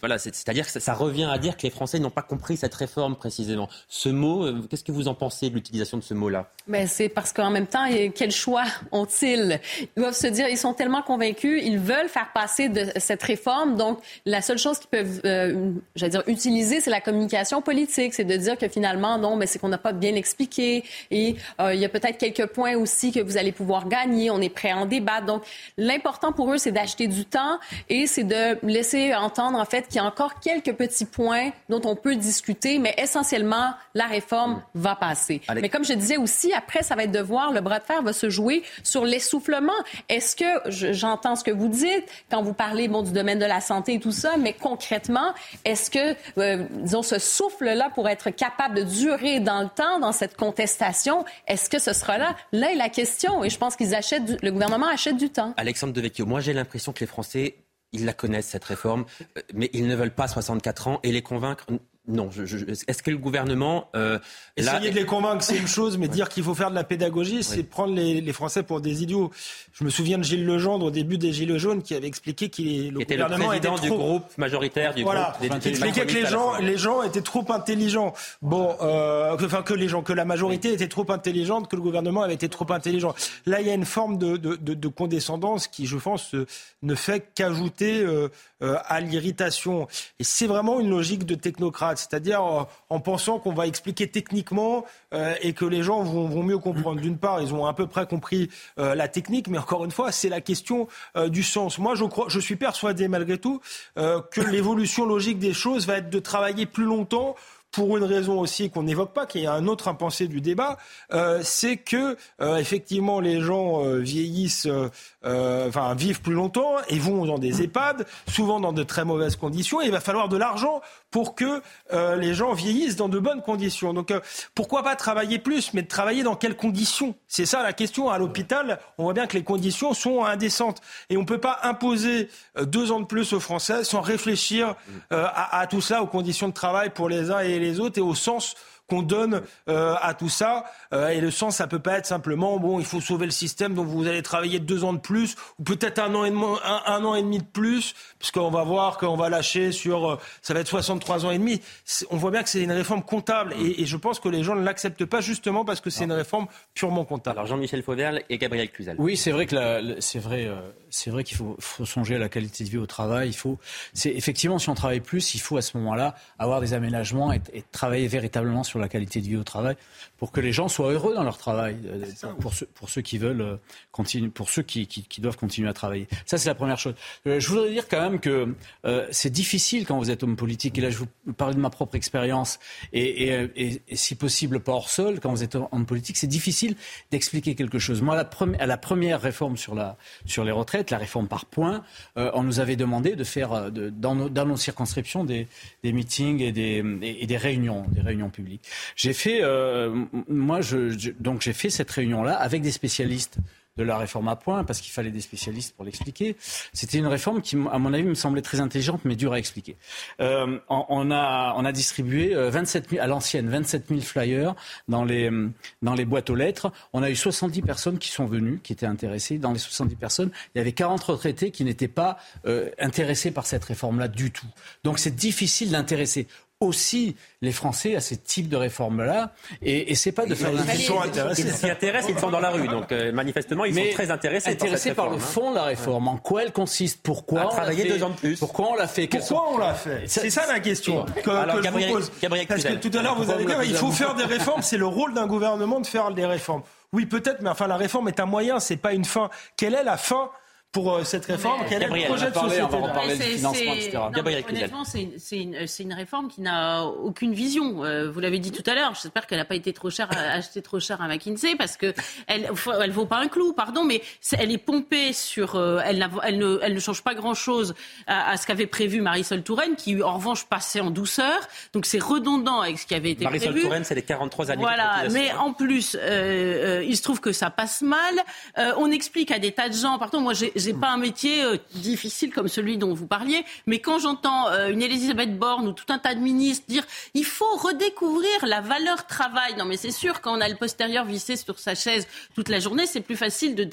voilà, c'est-à-dire que ça, revient à dire que les Français n'ont pas compris cette réforme précisément. Ce mot, euh, qu'est-ce que vous en pensez de l'utilisation de ce mot-là? Mais ben, c'est parce qu'en même temps, quel choix ont-ils? Ils doivent se dire, ils sont tellement convaincus, ils veulent faire passer de cette réforme. Donc, la seule chose qu'ils peuvent, euh, dire, utiliser, c'est la communication politique, c'est de dire que finalement, non, mais c'est qu'on n'a pas bien expliqué et euh, il y a peut-être quelques points aussi que vous allez pouvoir gagner. On est prêt à en débattre. Donc, l'important pour eux, c'est d'acheter du temps et c'est de laisser entendre, en fait, qu'il y a encore quelques petits points dont on peut discuter, mais essentiellement, la réforme va passer. Mais comme je disais aussi, après, ça va être de voir, le bras de fer va se jouer sur l'essoufflement. Est-ce que, j'entends ce que vous dites quand vous parlez, bon, du domaine de la santé et tout ça, mais concrètement, est-ce que, euh, disons, ce souffle-là pour être capable de durer dans le temps, dans cette contestation, est-ce que ce sera là? Là est la question. Et je pense qu'ils achètent, le gouvernement achète du temps. Alexandre Devecchio, moi, j'ai l'impression que les Français, ils la connaissent, cette réforme, euh, mais ils ne veulent pas 64 ans et les convaincre. Non. Est-ce que le gouvernement. Euh, Essayer de les convaincre, c'est une chose, mais dire qu'il faut faire de la pédagogie, c'est prendre les, Français pour des idiots. Je me souviens de Gilles Legendre au début des Gilets jaunes qui avait expliqué qu'il le était gouvernement le président était trop... du groupe majoritaire du voilà. groupe. Il expliquait que les gens, les gens étaient trop intelligents. Bon, euh, enfin que les gens, que la majorité était trop intelligente, que le gouvernement avait été trop intelligent. Là, il y a une forme de, de, de, condescendance qui, je pense, ne fait qu'ajouter euh, euh, à l'irritation. Et c'est vraiment une logique de technocrate, c'est-à-dire euh, en pensant qu'on va expliquer techniquement euh, et que les gens vont, mieux comprendre. D'une part, ils ont à peu près compris la technique, mais encore une fois, c'est la question du sens. Moi, je, crois, je suis persuadé malgré tout que l'évolution logique des choses va être de travailler plus longtemps pour une raison aussi qu'on n'évoque pas, qui est un autre impensé du débat, euh, c'est que euh, effectivement les gens euh, vieillissent, enfin vivent plus longtemps et vont dans des EHPAD, souvent dans de très mauvaises conditions. Il va falloir de l'argent pour que les gens vieillissent dans de bonnes conditions. Donc pourquoi pas travailler plus, mais travailler dans quelles conditions? C'est ça la question. À l'hôpital, on voit bien que les conditions sont indécentes et on ne peut pas imposer deux ans de plus aux Français sans réfléchir à, tout ça, aux conditions de travail pour les uns et les autres et au sens qu'on donne euh, à tout ça. Euh, et le sens, ça peut pas être simplement bon, il faut sauver le système, donc vous allez travailler deux ans de plus ou peut-être un an et demi, un, an et demi de plus, puisqu'on va voir qu'on va lâcher sur, euh, ça va être 63 ans et demi. On voit bien que c'est une réforme comptable et, je pense que les gens ne l'acceptent pas justement parce que c'est une réforme purement comptable. Alors Jean-Michel Fauverle et Gabriel Cluzel. Oui, c'est vrai que c'est vrai, c'est vrai qu'il faut, faut, songer à la qualité de vie au travail. Il faut, c'est effectivement, si on travaille plus, il faut à ce moment-là avoir des aménagements et, et travailler véritablement sur la qualité de vie au travail pour que les gens soient heureux dans leur travail, euh, pour, ceux, pour ceux qui veulent euh, continuer, pour ceux qui, qui, doivent continuer à travailler. Ça, c'est la première chose. Euh, je voudrais dire quand même que c'est difficile quand vous êtes homme politique, et là, je vous parle de ma propre expérience, et, et, et, si possible pas hors sol, quand vous êtes homme politique, c'est difficile d'expliquer quelque chose. Moi, la à la première réforme sur, la, sur les retraites, la réforme par points, on nous avait demandé de faire de, dans, nos, circonscriptions des, meetings et des, réunions, des réunions publiques. J'ai fait moi, je, donc j'ai fait cette réunion-là avec des spécialistes de la réforme à point, parce qu'il fallait des spécialistes pour l'expliquer. C'était une réforme qui, à mon avis, me semblait très intelligente, mais dure à expliquer. Euh, on, a, on a distribué 27 euh, 000, à l'ancienne 27 000 flyers dans les, dans les boîtes aux lettres. On a eu 70 personnes qui sont venues, qui étaient intéressées. Dans les 70 personnes, il y avait 40 retraités qui n'étaient pas euh, intéressés par cette réforme-là du tout. Donc c'est difficile d'intéresser aussi les Français à ce type de réforme-là. Et, et c'est pas de faire Ils sont intéressés. Ils s'y intéressent, ils sont dans la rue. Donc euh, manifestement, ils sont très intéressés. Intéressés par, le fond de la réforme. En quoi elle consiste? Pourquoi à travailler deux ans de plus Pourquoi on l'a fait? Pourquoi on l'a fait? C'est ça la question que, Alors, je vous pose. Parce que tout à l'heure, vous avez dit il faut faire des réformes. C'est le rôle d'un gouvernement de faire des réformes. Oui, peut-être, mais enfin, la réforme est un moyen, c'est pas une fin. Quelle est la fin pour euh, cette réforme Quel est le projet de société On va reparler financement, etc. honnêtement, c'est une, une, réforme qui n'a aucune vision. Euh, vous l'avez dit tout à l'heure. J'espère qu'elle n'a pas été trop chère, achetée trop cher à McKinsey parce que elle, elle vaut pas un clou, pardon, mais elle est pompée sur. Euh, elle, elle, ne, elle ne change pas grand chose à, ce qu'avait prévu Marisol Touraine, qui en revanche passait en douceur. Donc c'est redondant avec ce qui avait été prévu. Marisol Touraine, c'est les 43 années. Voilà, mais en plus, il se trouve que ça passe mal. on explique à des tas de gens. Pardon, moi j'ai j'ai pas un métier euh, difficile comme celui dont vous parliez, mais quand j'entends euh, une Elisabeth Borne ou tout un tas de ministres dire il faut redécouvrir la valeur travail, non mais c'est sûr quand on a le postérieur vissé sur sa chaise toute la journée, c'est plus facile de,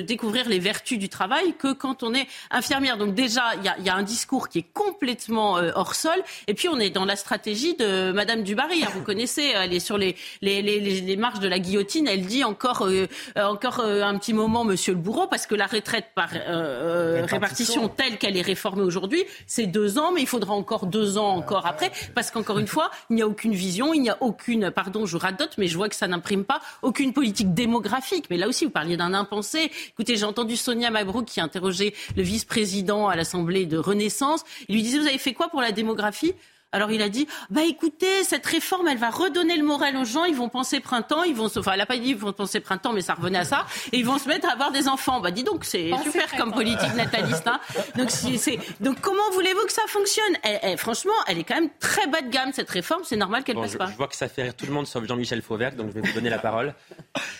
découvrir les vertus du travail que quand on est infirmière. Donc déjà, il y a, un discours qui est complètement euh, hors sol, et puis on est dans la stratégie de Madame Dubarry. Hein, vous connaissez, elle est sur les, les, marches de la guillotine, elle dit encore, encore un petit moment, Monsieur le bourreau, parce que la retraite par euh, répartition telle qu'elle est réformée aujourd'hui, c'est deux ans, mais il faudra encore deux ans encore après, parce qu'encore une fois, il n'y a aucune vision, il n'y a aucune, pardon, je radote, mais je vois que ça n'imprime pas aucune politique démographique. Mais là aussi, vous parliez d'un impensé. Écoutez, j'ai entendu Sonia Mabrouk qui interrogeait le vice-président à l'Assemblée de Renaissance. Il lui disait, vous avez fait quoi pour la démographie? Alors il a dit, bah écoutez, cette réforme, elle va redonner le moral aux gens. Ils vont penser printemps, ils vont, enfin, elle a pas dit ils vont penser printemps, mais ça revenait à ça, et ils vont se mettre à avoir des enfants. Bah dis donc, c'est super comme politique nataliste. Hein. Donc c'est, donc comment voulez-vous que ça fonctionne? Franchement, elle est quand même très bas de gamme cette réforme. C'est normal qu'elle passe pas. Je vois que ça fait rire tout le monde sauf Jean-Michel Fauvert, donc je vais vous donner la parole.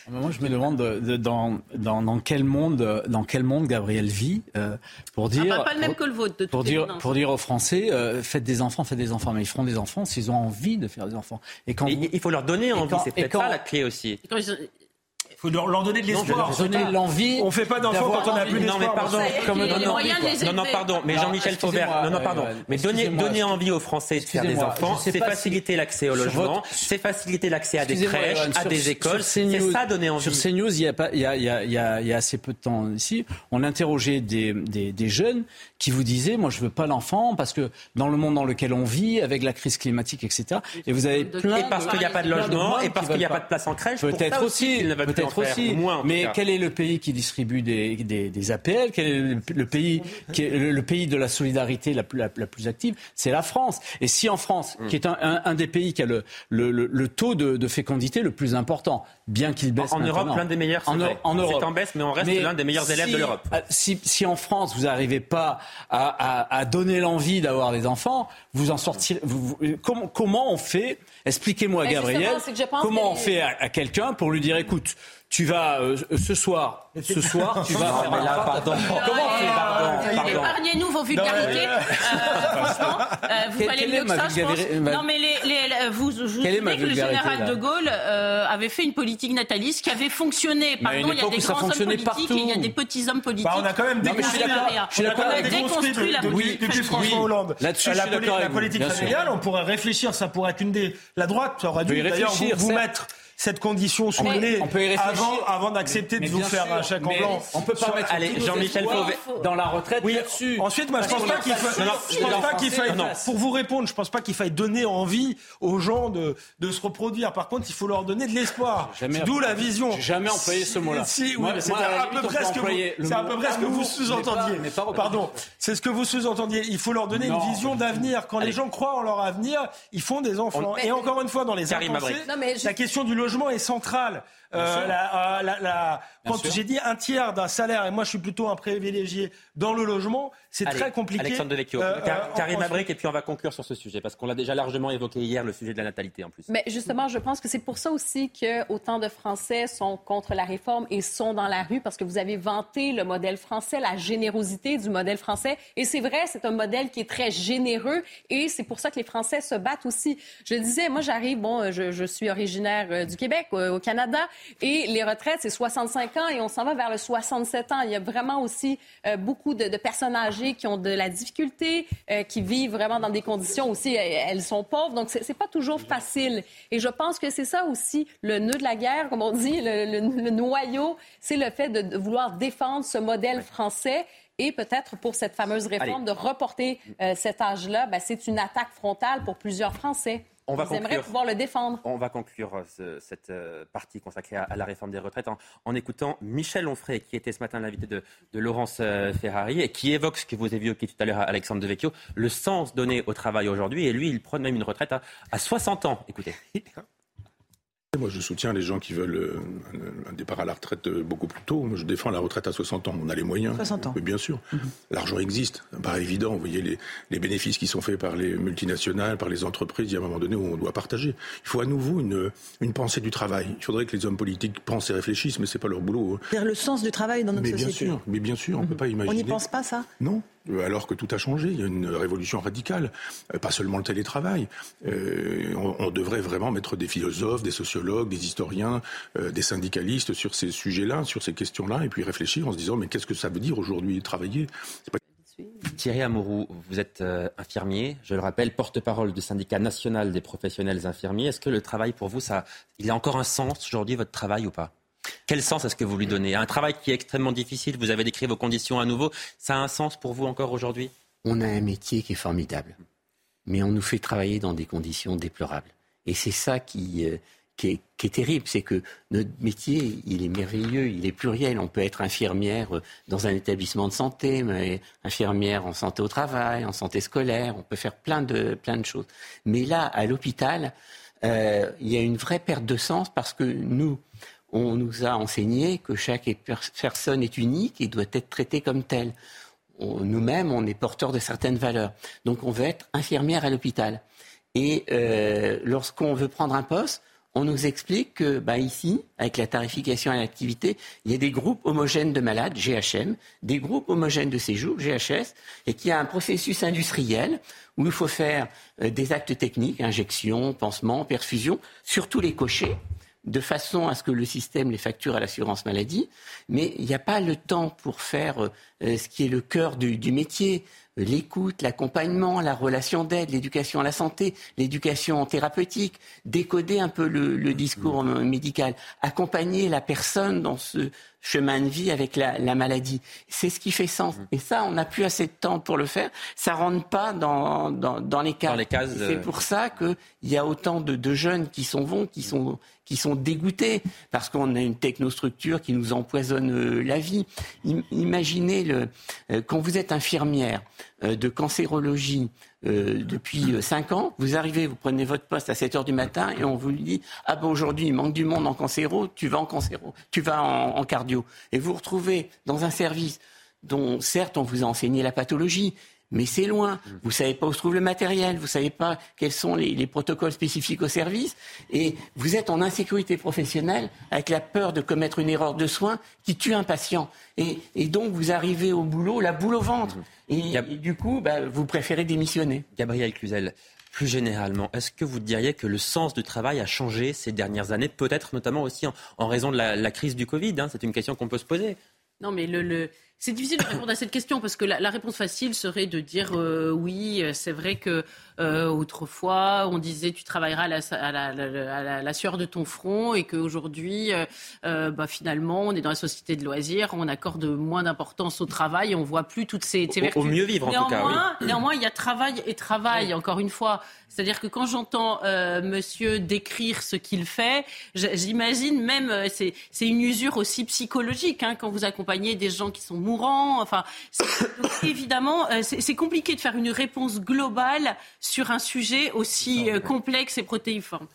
Moi, je me demande dans, dans, dans, quel monde, dans quel monde Gabriel vit euh, pour dire. Ah, pas, le même que le vôtre. De pour dire, pour dire aux Français, euh, faites des enfants, faites des enfants mais ils feront des enfants s'ils ont envie de faire des enfants. Et quand il faut leur donner envie, c'est peut-être ça la clé aussi faut leur donner de l'espoir. Donner l'envie. On fait pas d'enfants quand on n'a plus d'espoir. Non, mais pardon. Comme non, non, pardon. Mais Jean-Michel Fauvert. Non, non, pardon. Mais donner, donner envie aux Français de faire des enfants, c'est faciliter l'accès au logement, c'est faciliter l'accès à des crèches, à des écoles. C'est ça donner envie. Sur CNews, il y a pas, il y a, il y a, il y a assez peu de temps ici, on interrogeait des, des, des jeunes qui vous disaient, moi, je veux pas l'enfant parce que dans le monde dans lequel on vit, avec la crise climatique, etc. Et vous avez plein. Et parce qu'il n'y a pas de logement, et parce qu'il n'y a pas de place en crèche. Peut-être aussi. Peut-être aussi. Mais quel est le pays qui distribue des, des, des APL Quel est le, pays qui est le, pays de la solidarité la plus, la, plus active? C'est la France. Et si en France, mm. qui est un, un, des pays qui a le, le taux de, de, fécondité le plus important, bien qu'il baisse en, en Europe, l'un des meilleurs. En, en Europe, c'est en baisse, mais on reste l'un des meilleurs élèves de l'Europe. Si, si, en France vous n'arrivez pas à, à, à donner l'envie d'avoir des enfants, vous en sortirez. Vous, comment, comment on fait? Expliquez-moi, Gabriel, comment on fait à, à quelqu'un pour lui dire, écoute, tu vas euh, ce soir, ce soir, tu vas Non, faire mais un là, pas- pardon. Comment on fait Pardon, pardon. Épargnez-nous vos vulgarités. Euh, franchement, euh, vous Quelle- valez quelle mieux que ça, je pense. vulgarité- ma- Non, mais les, les- vous, je vous Quelle que le général de Gaulle euh, avait fait une politique nataliste qui avait fonctionné. Pardon, il y a des grands hommes politiques partout. et il y a des petits hommes politiques. Bah, on a quand même je suis d'accord. on a déconstruit la politique depuis familiale. François Hollande. Là-dessus, je la, politique familiale, on pourrait réfléchir, ça pourrait être une des. La droite aurait dû d'ailleurs vous, mettre cette condition réfléchir. avant, avant d'accepter de vous faire sûr, un chèque en blanc. On peut pas Sur- mettre Allez, Jean-Michel Fauvet. dans la retraite Oui, là-dessus. ensuite, moi, je pense pas qu'il faille, su- non, je pense les pas qu'il Français faille, en non, face. pour vous répondre, je pense pas qu'il faille donner envie aux gens de, de se reproduire. Par contre, il faut leur donner de l'espoir. D'où la vision. J'ai jamais employé ce mot-là. Si, oui, c'est à peu près ce que vous, employer le c'est à mot peu près ce que vous amour, mais sous-entendiez. Pardon. C'est ce que vous sous-entendiez. Il faut leur donner une vision d'avenir. Quand les gens croient en leur avenir, ils font des enfants. Et encore une fois, dans les je- la question du logement est centrale. Euh, la- euh, la- la- Bien quand j'ai dit un tiers d'un salaire, et moi je suis plutôt un privilégié dans le logement, c'est très compliqué. Alexandre Devecchio, Euh, Car- euh, Karim en- Abric, et puis on va conclure sur ce sujet, parce qu'on l'a déjà largement évoqué hier, le sujet de la natalité en plus. Mais justement, je pense que c'est pour ça aussi que autant de Français sont contre la réforme et sont dans la rue parce que vous avez vanté le modèle français, la générosité du modèle français. Et c'est vrai, c'est un modèle qui est très généreux et c'est pour ça que les Français se battent aussi. Je disais, moi, j'arrive, bon, je, je suis originaire du Québec, au Canada, et les retraites, c'est 65 ans et on s'en va vers le 67 ans. Il y a vraiment aussi euh, beaucoup de, de personnes âgées qui ont de la difficulté, euh, qui vivent vraiment dans des conditions aussi, euh, elles sont pauvres, donc c'est c'est pas toujours facile. Et je pense que c'est ça aussi le nœud de la guerre, comme on dit, le, le- le noyau, c'est le fait de, de vouloir défendre ce modèle français. Et peut-être pour cette fameuse réforme Allez. de reporter euh, cet âge-là, ben, c'est une attaque frontale pour plusieurs Français. On va conclure. pouvoir le défendre. On va conclure euh, ce- cette euh, partie consacrée à, à la réforme des retraites en, en écoutant Michel Onfray, qui était ce matin l'invité de, de Laurence euh, Ferrari et qui évoque ce que vous avez évoqué tout à l'heure, Alexandre Devecchio, le sens donné au travail aujourd'hui. Et lui, il prône même une retraite à, à 60 ans. Écoutez. Moi, je soutiens les gens qui veulent euh, un- départ à la retraite euh, beaucoup plus tôt. Moi, je défends la retraite à 60 ans. On a les moyens. 60 ans. Mais bien sûr. L'argent existe. Pas évident. Vous voyez les, les bénéfices qui sont faits par les multinationales, par les entreprises. Il y a un moment donné où on doit partager. Il faut à nouveau une, une pensée du travail. Il faudrait que les hommes politiques pensent et réfléchissent, mais c'est pas leur boulot. hein. C'est-à-dire le sens du travail dans notre Mais bien société. sûr. Mais bien sûr. On peut pas On imaginer. n'y pense pas, ça? Non, alors que tout a changé. Il y a une révolution radicale. Euh, Pas seulement le télétravail. Euh, on, devrait vraiment mettre des philosophes, des sociologues, des historiens, euh, des syndicalistes sur ces sujets-là, sur ces questions-là, et puis réfléchir en se disant mais qu'est-ce que ça veut dire aujourd'hui travailler? Thierry Amouroux, vous êtes euh, infirmier, je le rappelle, porte-parole du syndicat national des professionnels infirmiers. Est-ce que le travail pour vous, ça, il a encore un sens aujourd'hui, votre travail ou pas? Quel sens est-ce que vous lui donnez? Un travail qui est extrêmement difficile, vous avez décrit vos conditions à nouveau, ça a un sens pour vous encore aujourd'hui? On a un métier qui est formidable, mais on nous fait travailler dans des conditions déplorables. Et c'est ça qui, euh, qui, est, terrible, c'est que notre métier, il est merveilleux, il est pluriel. On peut être infirmière euh, dans un établissement de santé, mais infirmière en santé au travail, en santé scolaire, on peut faire plein de, plein de choses. Mais là, à l'hôpital, euh, il y a une vraie perte de sens parce que nous, on nous a enseigné que chaque per- personne est unique et doit être traitée comme telle. Nous-mêmes, on est porteurs de certaines valeurs. Donc, on veut être infirmière à l'hôpital. Et euh, lorsqu'on veut prendre un poste, on nous explique que bah, ici, avec la tarification à l'activité, il y a des groupes homogènes de malades, GHM, des groupes homogènes de séjour, GHS, et qu'il y a un processus industriel où il faut faire euh, des actes techniques, injection, pansement, perfusion, surtout les cochers, de façon à ce que le système les facture à l'assurance maladie, mais il n'y a pas le temps pour faire euh, ce qui est le cœur du, du métier, l'écoute, l'accompagnement, la relation d'aide, l'éducation à la santé, l'éducation thérapeutique, décoder un peu le, le discours euh, médical, accompagner la personne dans ce chemin de vie avec la, la maladie. C'est ce qui fait sens. Et ça, on n'a plus assez de temps pour le faire. Ça rentre pas dans, dans, dans les cases. Dans les cases, C'est euh, pour ça qu'il y a autant de, de jeunes qui sont vont, qui sont, qui sont dégoûtés, parce qu'on a une technostructure qui nous empoisonne euh, la vie. Im- imaginez, le, euh, quand vous êtes infirmière de cancérologie euh, depuis 5 ans, vous arrivez, vous prenez votre poste à 7 heures du matin et on vous dit Ah ben aujourd'hui, il manque du monde en cancéro, tu vas en cancéro, tu vas en, en cardio. Et vous vous retrouvez dans un service dont, certes, on vous a enseigné la pathologie, mais c'est loin. Vous savez pas où se trouve le matériel, vous savez pas quels sont les, les, protocoles spécifiques au service, et vous êtes en insécurité professionnelle avec la peur de commettre une erreur de soin qui tue un patient. Et, et donc vous arrivez au boulot, la boule au ventre. Et, et du coup, bah, vous préférez démissionner. Gabriel Cluzel, plus généralement, est-ce que vous diriez que le sens du travail a changé ces dernières années, peut-être notamment aussi en, en raison de la, la crise du Covid hein C'est une question qu'on peut se poser. Non, mais le, le, c'est difficile de répondre à cette question parce que la, la réponse facile serait de dire euh, oui, c'est vrai que euh, autrefois on disait tu travailleras à la, à la, à la, la sueur de ton front et qu'aujourd'hui, euh, bah, finalement, on est dans la société de loisirs, on accorde moins d'importance au travail, on voit plus toutes ces, ces vertus. Au mieux vivre en néanmoins, tout cas. Oui. Néanmoins, il y a travail et travail. Oui. Encore une fois, c'est-à-dire que quand j'entends euh, Monsieur décrire ce qu'il fait, j'imagine même c'est, c'est une usure aussi psychologique hein, quand vous accompagnez des gens qui sont mourants. Enfin, donc, évidemment, euh, c'est, c'est compliqué de faire une réponse globale sur un sujet aussi euh, complexe et protéiforme.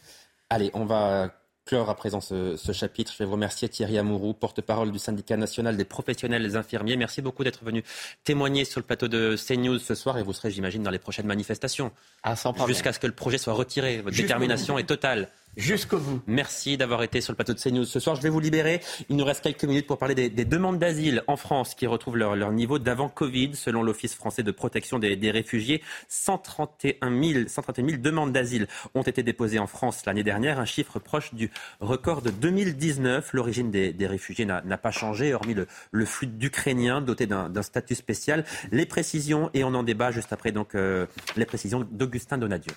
Allez, on va clore à présent ce, ce, chapitre. Je vais vous remercier Thierry Amourou, porte-parole du syndicat national des professionnels infirmiers. Merci beaucoup d'être venu témoigner sur le plateau de CNews ce soir et vous serez, j'imagine, dans les prochaines manifestations. Ah, Jusqu'à ce que le projet soit retiré. Votre détermination est totale. Jusqu'au bout. Merci d'avoir été sur le plateau de CNews ce soir. Je vais vous libérer. Il nous reste quelques minutes pour parler des, des demandes d'asile en France qui retrouvent leur, niveau d'avant Covid. Selon l'Office français de protection des, réfugiés, 131 000, 131 000 demandes d'asile ont été déposées en France l'année dernière, un chiffre proche du record de 2019. L'origine des, réfugiés n'a pas changé, hormis le, flux d'Ukrainiens dotés d'un statut spécial. Les précisions, et on en débat juste après donc euh, les précisions d'Augustin Donadieu.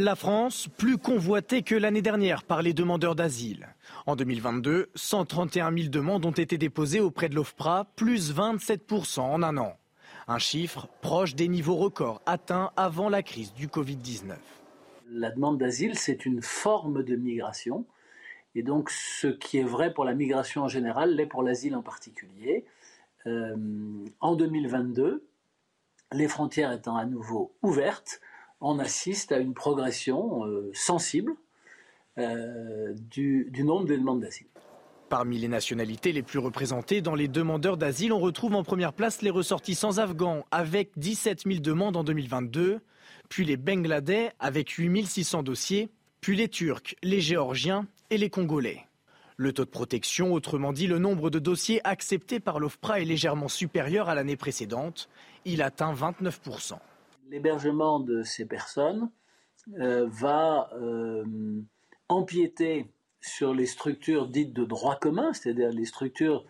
La France, plus convoitée que l'année dernière par les demandeurs d'asile. En 2022, 131 000 demandes ont été déposées auprès de l'OFPRA, plus 27% en un an. Un chiffre proche des niveaux records atteints avant la crise du Covid-19. La demande d'asile, c'est une forme de migration. Et donc, ce qui est vrai pour la migration en général l'est pour l'asile en particulier. Euh, en 2022, les frontières étant à nouveau ouvertes, on assiste à une progression euh, sensible euh, du, nombre de demandes d'asile. Parmi les nationalités les plus représentées dans les demandeurs d'asile, on retrouve en première place les ressortissants afghans avec 17 000 demandes en 2022, puis les Bangladais avec 8 600 dossiers, puis les Turcs, les Géorgiens et les Congolais. Le taux de protection, autrement dit le nombre de dossiers acceptés par l'OFPRA est légèrement supérieur à l'année précédente. Il atteint 29 l'hébergement de ces personnes euh, va euh, empiéter sur les structures dites de droit commun, c'est-à-dire les structures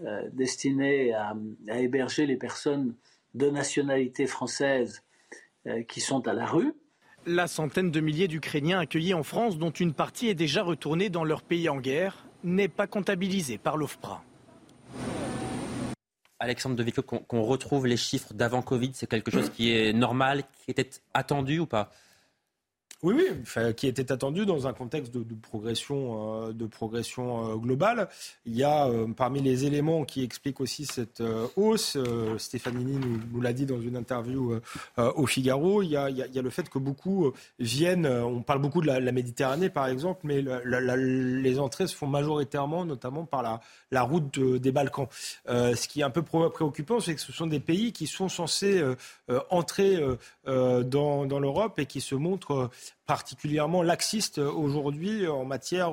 euh, destinées à, à, héberger les personnes de nationalité française qui sont à la rue. La centaine de milliers d'Ukrainiens accueillis en France, dont une partie est déjà retournée dans leur pays en guerre, n'est pas comptabilisée par l'OFPRA. Alexandre de Vico, qu'on qu retrouve les chiffres d'avant Covid, c'est quelque chose qui est normal, qui était attendu ou pas? Oui, oui, enfin, qui était attendu dans un contexte de, de progression, euh, de progression euh, globale. Il y a euh, parmi les éléments qui expliquent aussi cette euh, hausse, euh, Stéphanini nous, nous l'a dit dans une interview euh, au Figaro, il y, a, il, y a, il y, a, le fait que beaucoup viennent, on parle beaucoup de la, la Méditerranée par exemple, mais la, la, les entrées se font majoritairement, notamment par la, la route de, des Balkans. ce qui est un peu préoccupant, c'est que ce sont des pays qui sont censés entrer dans, dans l'Europe et qui se montrent particulièrement laxiste aujourd'hui en matière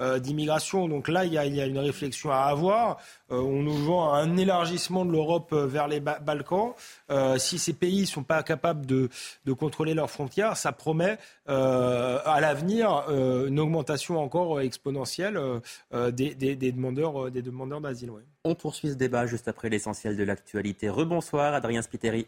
euh, d'immigration. Donc là, il y, a, une réflexion à avoir. Euh, on nous vend un élargissement de l'Europe vers les ba Balkans. Euh, si ces pays ne sont pas capables de, contrôler leurs frontières, ça promet à l'avenir une augmentation encore exponentielle des, demandeurs d'asile. On poursuit ce débat juste après l'essentiel de l'actualité. Rebonsoir, Adrien Spiteri.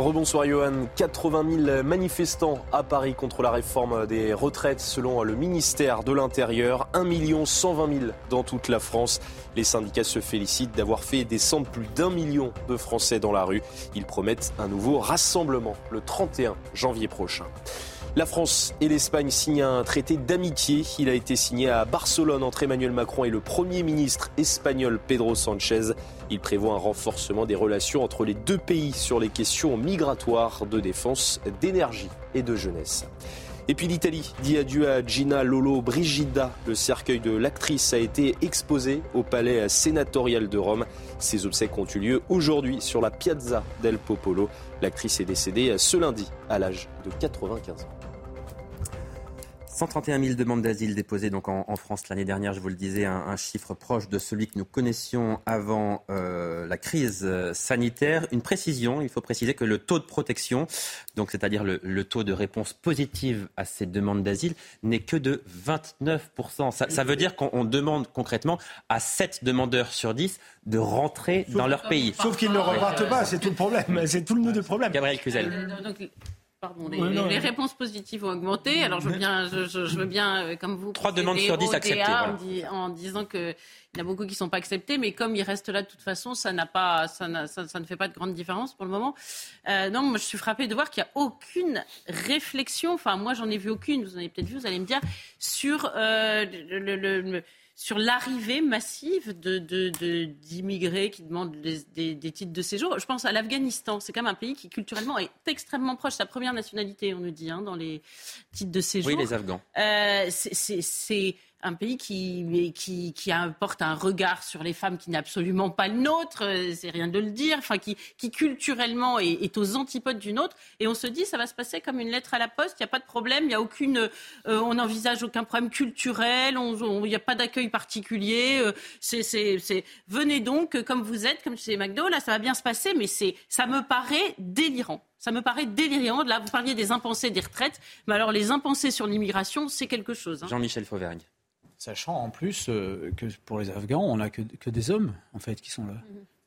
Rebonsoir Johan, 80 000 manifestants à Paris contre la réforme des retraites selon le ministère de l'Intérieur, 1 120 000 dans toute la France. Les syndicats se félicitent d'avoir fait descendre plus d'un million de Français dans la rue. Ils promettent un nouveau rassemblement le 31 janvier prochain. La France et l'Espagne signent un traité d'amitié. Il a été signé à Barcelone entre Emmanuel Macron et le Premier ministre espagnol Pedro Sanchez. Il prévoit un renforcement des relations entre les deux pays sur les questions migratoires, de défense, d'énergie et de jeunesse. Et puis l'Italie dit adieu à Gina Lolo Brigida. Le cercueil de l'actrice a été exposé au palais sénatorial de Rome. Ses obsèques ont eu lieu aujourd'hui sur la Piazza del Popolo. L'actrice est décédée ce lundi à l'âge de 95 ans. 131 000 demandes d'asile déposées donc en, France l'année dernière, je vous le disais, un, chiffre proche de celui que nous connaissions avant euh, la crise sanitaire. Une précision, il faut préciser que le taux de protection, donc c'est-à-dire le, taux de réponse positive à ces demandes d'asile, n'est que de 29 ça, ça veut dire qu'on demande concrètement à 7 demandeurs sur 10 de rentrer dans leur pays. Sauf qu'ils ne repartent pas, c'est tout le problème, c'est tout le nœud du problème. Gabriel Cluzel. Pardon, les, réponses positives ont augmenté. Alors je veux bien, je, veux bien euh, comme vous. Trois demandes sur dix acceptées. En, disant qu'il y en a beaucoup qui ne sont pas acceptés, mais comme ils restent là de toute façon, ça, n'a pas, ça, ça, ne fait pas de grande différence pour le moment. Euh, non, moi je suis frappée de voir qu'il n'y a aucune réflexion, enfin moi j'en ai vu aucune, vous en avez peut-être vu, vous allez me dire, sur euh, le sur l'arrivée massive d'immigrés de, de, qui demandent des, des, titres de séjour. Je pense à l'Afghanistan. C'est quand même un pays qui culturellement est extrêmement proche. Sa première nationalité, on nous dit, hein, dans les titres de séjour. Oui, les Afghans. Euh, c'est un pays qui, qui, qui, apporte un regard sur les femmes qui n'est absolument pas le nôtre, euh, c'est rien de le dire, enfin, qui, culturellement est, aux antipodes du nôtre. Et on se dit, ça va se passer comme une lettre à la poste, il n'y a pas de problème, n'y a aucune, euh, on n'envisage aucun problème culturel, il n'y a pas d'accueil particulier. Euh, venez donc comme vous êtes, comme chez McDo, là, ça va bien se passer, mais ça me paraît délirant. Ça me paraît délirant. Là, vous parliez des impensés des retraites, mais alors les impensés sur l'immigration, c'est quelque chose. Hein. Jean-Michel Fauvergne. Sachant en plus euh, que pour les Afghans, on n'a que, que, des hommes en fait qui sont là.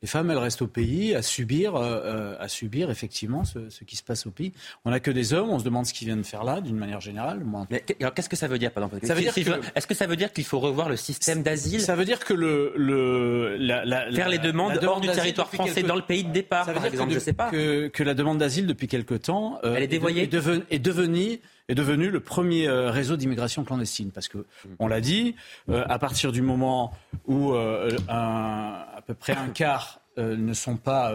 Les femmes, elles restent au pays à subir, euh, euh, à subir effectivement ce, ce, qui se passe au pays. On n'a que des hommes, on se demande ce qu'ils viennent faire là, d'une manière générale. Mais alors, qu'est-ce que ça veut dire, par exemple Est-ce que ça veut dire qu'il faut revoir le système d'asile Ça veut dire que le, le la, faire les demandes hors du territoire français dans le pays de départ, par exemple, que, je sais pas. Que, que la demande d'asile depuis quelque temps, elle est dévoyée, est, est devenue est devenu le premier euh, réseau d'immigration clandestine. Parce que, on l'a dit, euh, à partir du moment où euh, à peu près un quart ne sont pas,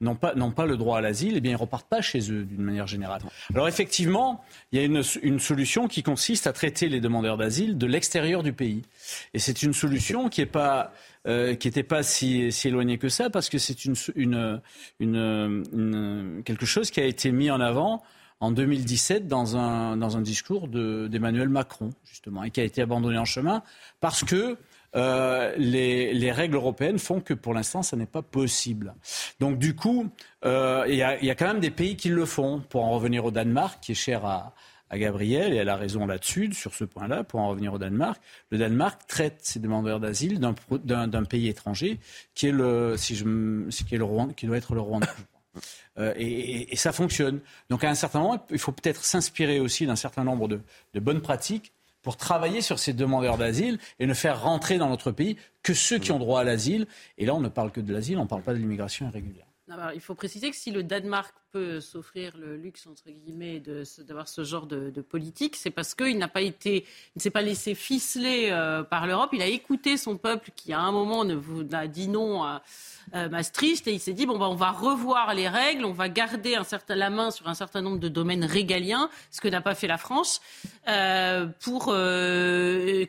n'ont pas, n'ont pas le droit à l'asile, eh bien, ils repartent pas chez eux d'une manière générale. Alors effectivement, il y a une, solution qui consiste à traiter les demandeurs d'asile de l'extérieur du pays. Et c'est une solution qui est pas, qui n'était pas si, si éloignée que ça, parce que c'est une, une, quelque chose qui a été mis en avant en 2017 dans un, dans un discours d'Emmanuel Macron, justement, et qui a été abandonné en chemin parce que euh, les, les, règles européennes font que pour l'instant, ça n'est pas possible. Donc du coup, euh, il y, a, quand même des pays qui le font. Pour en revenir au Danemark, qui est cher à, à Gabriel, et elle a raison là-dessus, sur ce point-là, pour en revenir au Danemark, le Danemark traite ses demandeurs d'asile d'un pays étranger qui est le, qui est le Rwanda, qui doit être le Rwanda. Euh, et, ça fonctionne. Donc à un certain moment, il faut peut-être s'inspirer aussi d'un certain nombre de, bonnes pratiques pour travailler sur ces demandeurs d'asile et ne faire rentrer dans notre pays que ceux qui ont droit à l'asile. Et là, on ne parle que de l'asile, on ne parle pas de l'immigration irrégulière. il faut préciser que si le Danemark peut s'offrir le luxe entre guillemets d'avoir ce genre de, politique, c'est parce qu'il n'a pas été, il ne s'est pas laissé ficeler euh, par l'Europe. Il a écouté son peuple qui à un moment a dit non à euh, Maastricht et il s'est dit bon bah on va revoir les règles, on va garder un certain, la main sur un certain nombre de domaines régaliens, ce que n'a pas fait la France, euh, pour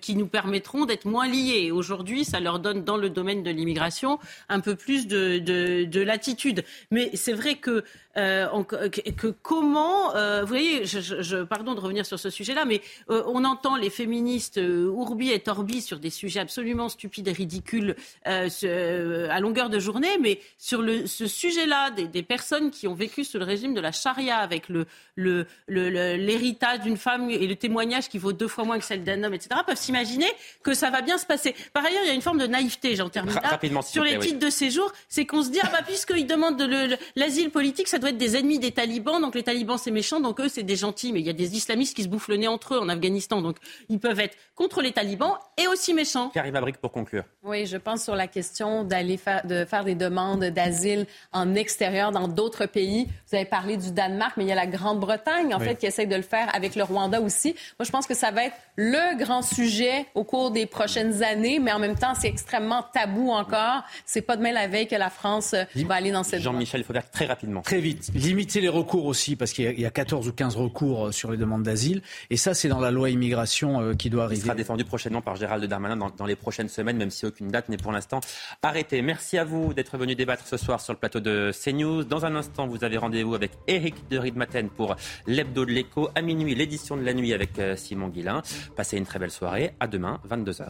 qui nous permettront d'être moins liés. Aujourd'hui, ça leur donne dans le domaine de l'immigration un peu plus de latitude. Mais c'est vrai que euh, que, comment, euh, vous voyez, je, pardon de revenir sur ce sujet-là, mais euh, on entend les féministes ourbi et torbi sur des sujets absolument stupides et ridicules à longueur de journée, mais sur le, ce sujet-là, des, personnes qui ont vécu sous le régime de la charia avec l'héritage le, d'une femme et le témoignage qui vaut deux fois moins que celle d'un homme, etc., peuvent s'imaginer que ça va bien se passer. Par ailleurs, il y a une forme de naïveté, j'en termine là, sur les titres de séjour, c'est qu'on se dit, ah bah, puisqu'ils demandent de l'asile politique, ça doit être des ennemis des talibans, donc les talibans c'est méchant, donc eux c'est des gentils, mais il y a des islamistes qui se bouffent le nez entre eux en Afghanistan, donc ils peuvent être contre les talibans et aussi méchants. Karim Abrik pour conclure. Oui, je pense sur la question d'aller faire, de faire des demandes d'asile en extérieur dans d'autres pays. Vous avez parlé du Danemark, mais il y a la Grande-Bretagne en fait qui essaie de le faire avec le Rwanda aussi. Moi, je pense que ça va être le grand sujet au cours des prochaines années, mais en même temps, c'est extrêmement tabou encore. C'est pas demain la veille que la France va aller dans cette Jean-Michel, il faut faire très rapidement. Très vite. Limiter les recours aussi, parce qu'il y, a 14 ou 15 recours euh, sur les demandes d'asile. Et ça, c'est dans la loi immigration euh, qui doit arriver. Il sera défendu prochainement par Gérald Darmanin dans, dans les prochaines semaines, même si aucune date n'est pour l'instant arrêtée. Merci à vous d'être venu débattre ce soir sur le plateau de CNews. Dans un instant, vous avez rendez-vous avec Eric de Riedmaten pour l'hebdo de l'écho. À minuit, l'édition de la nuit avec euh, Simon Guillain. Passez une très belle soirée. À demain, 22h.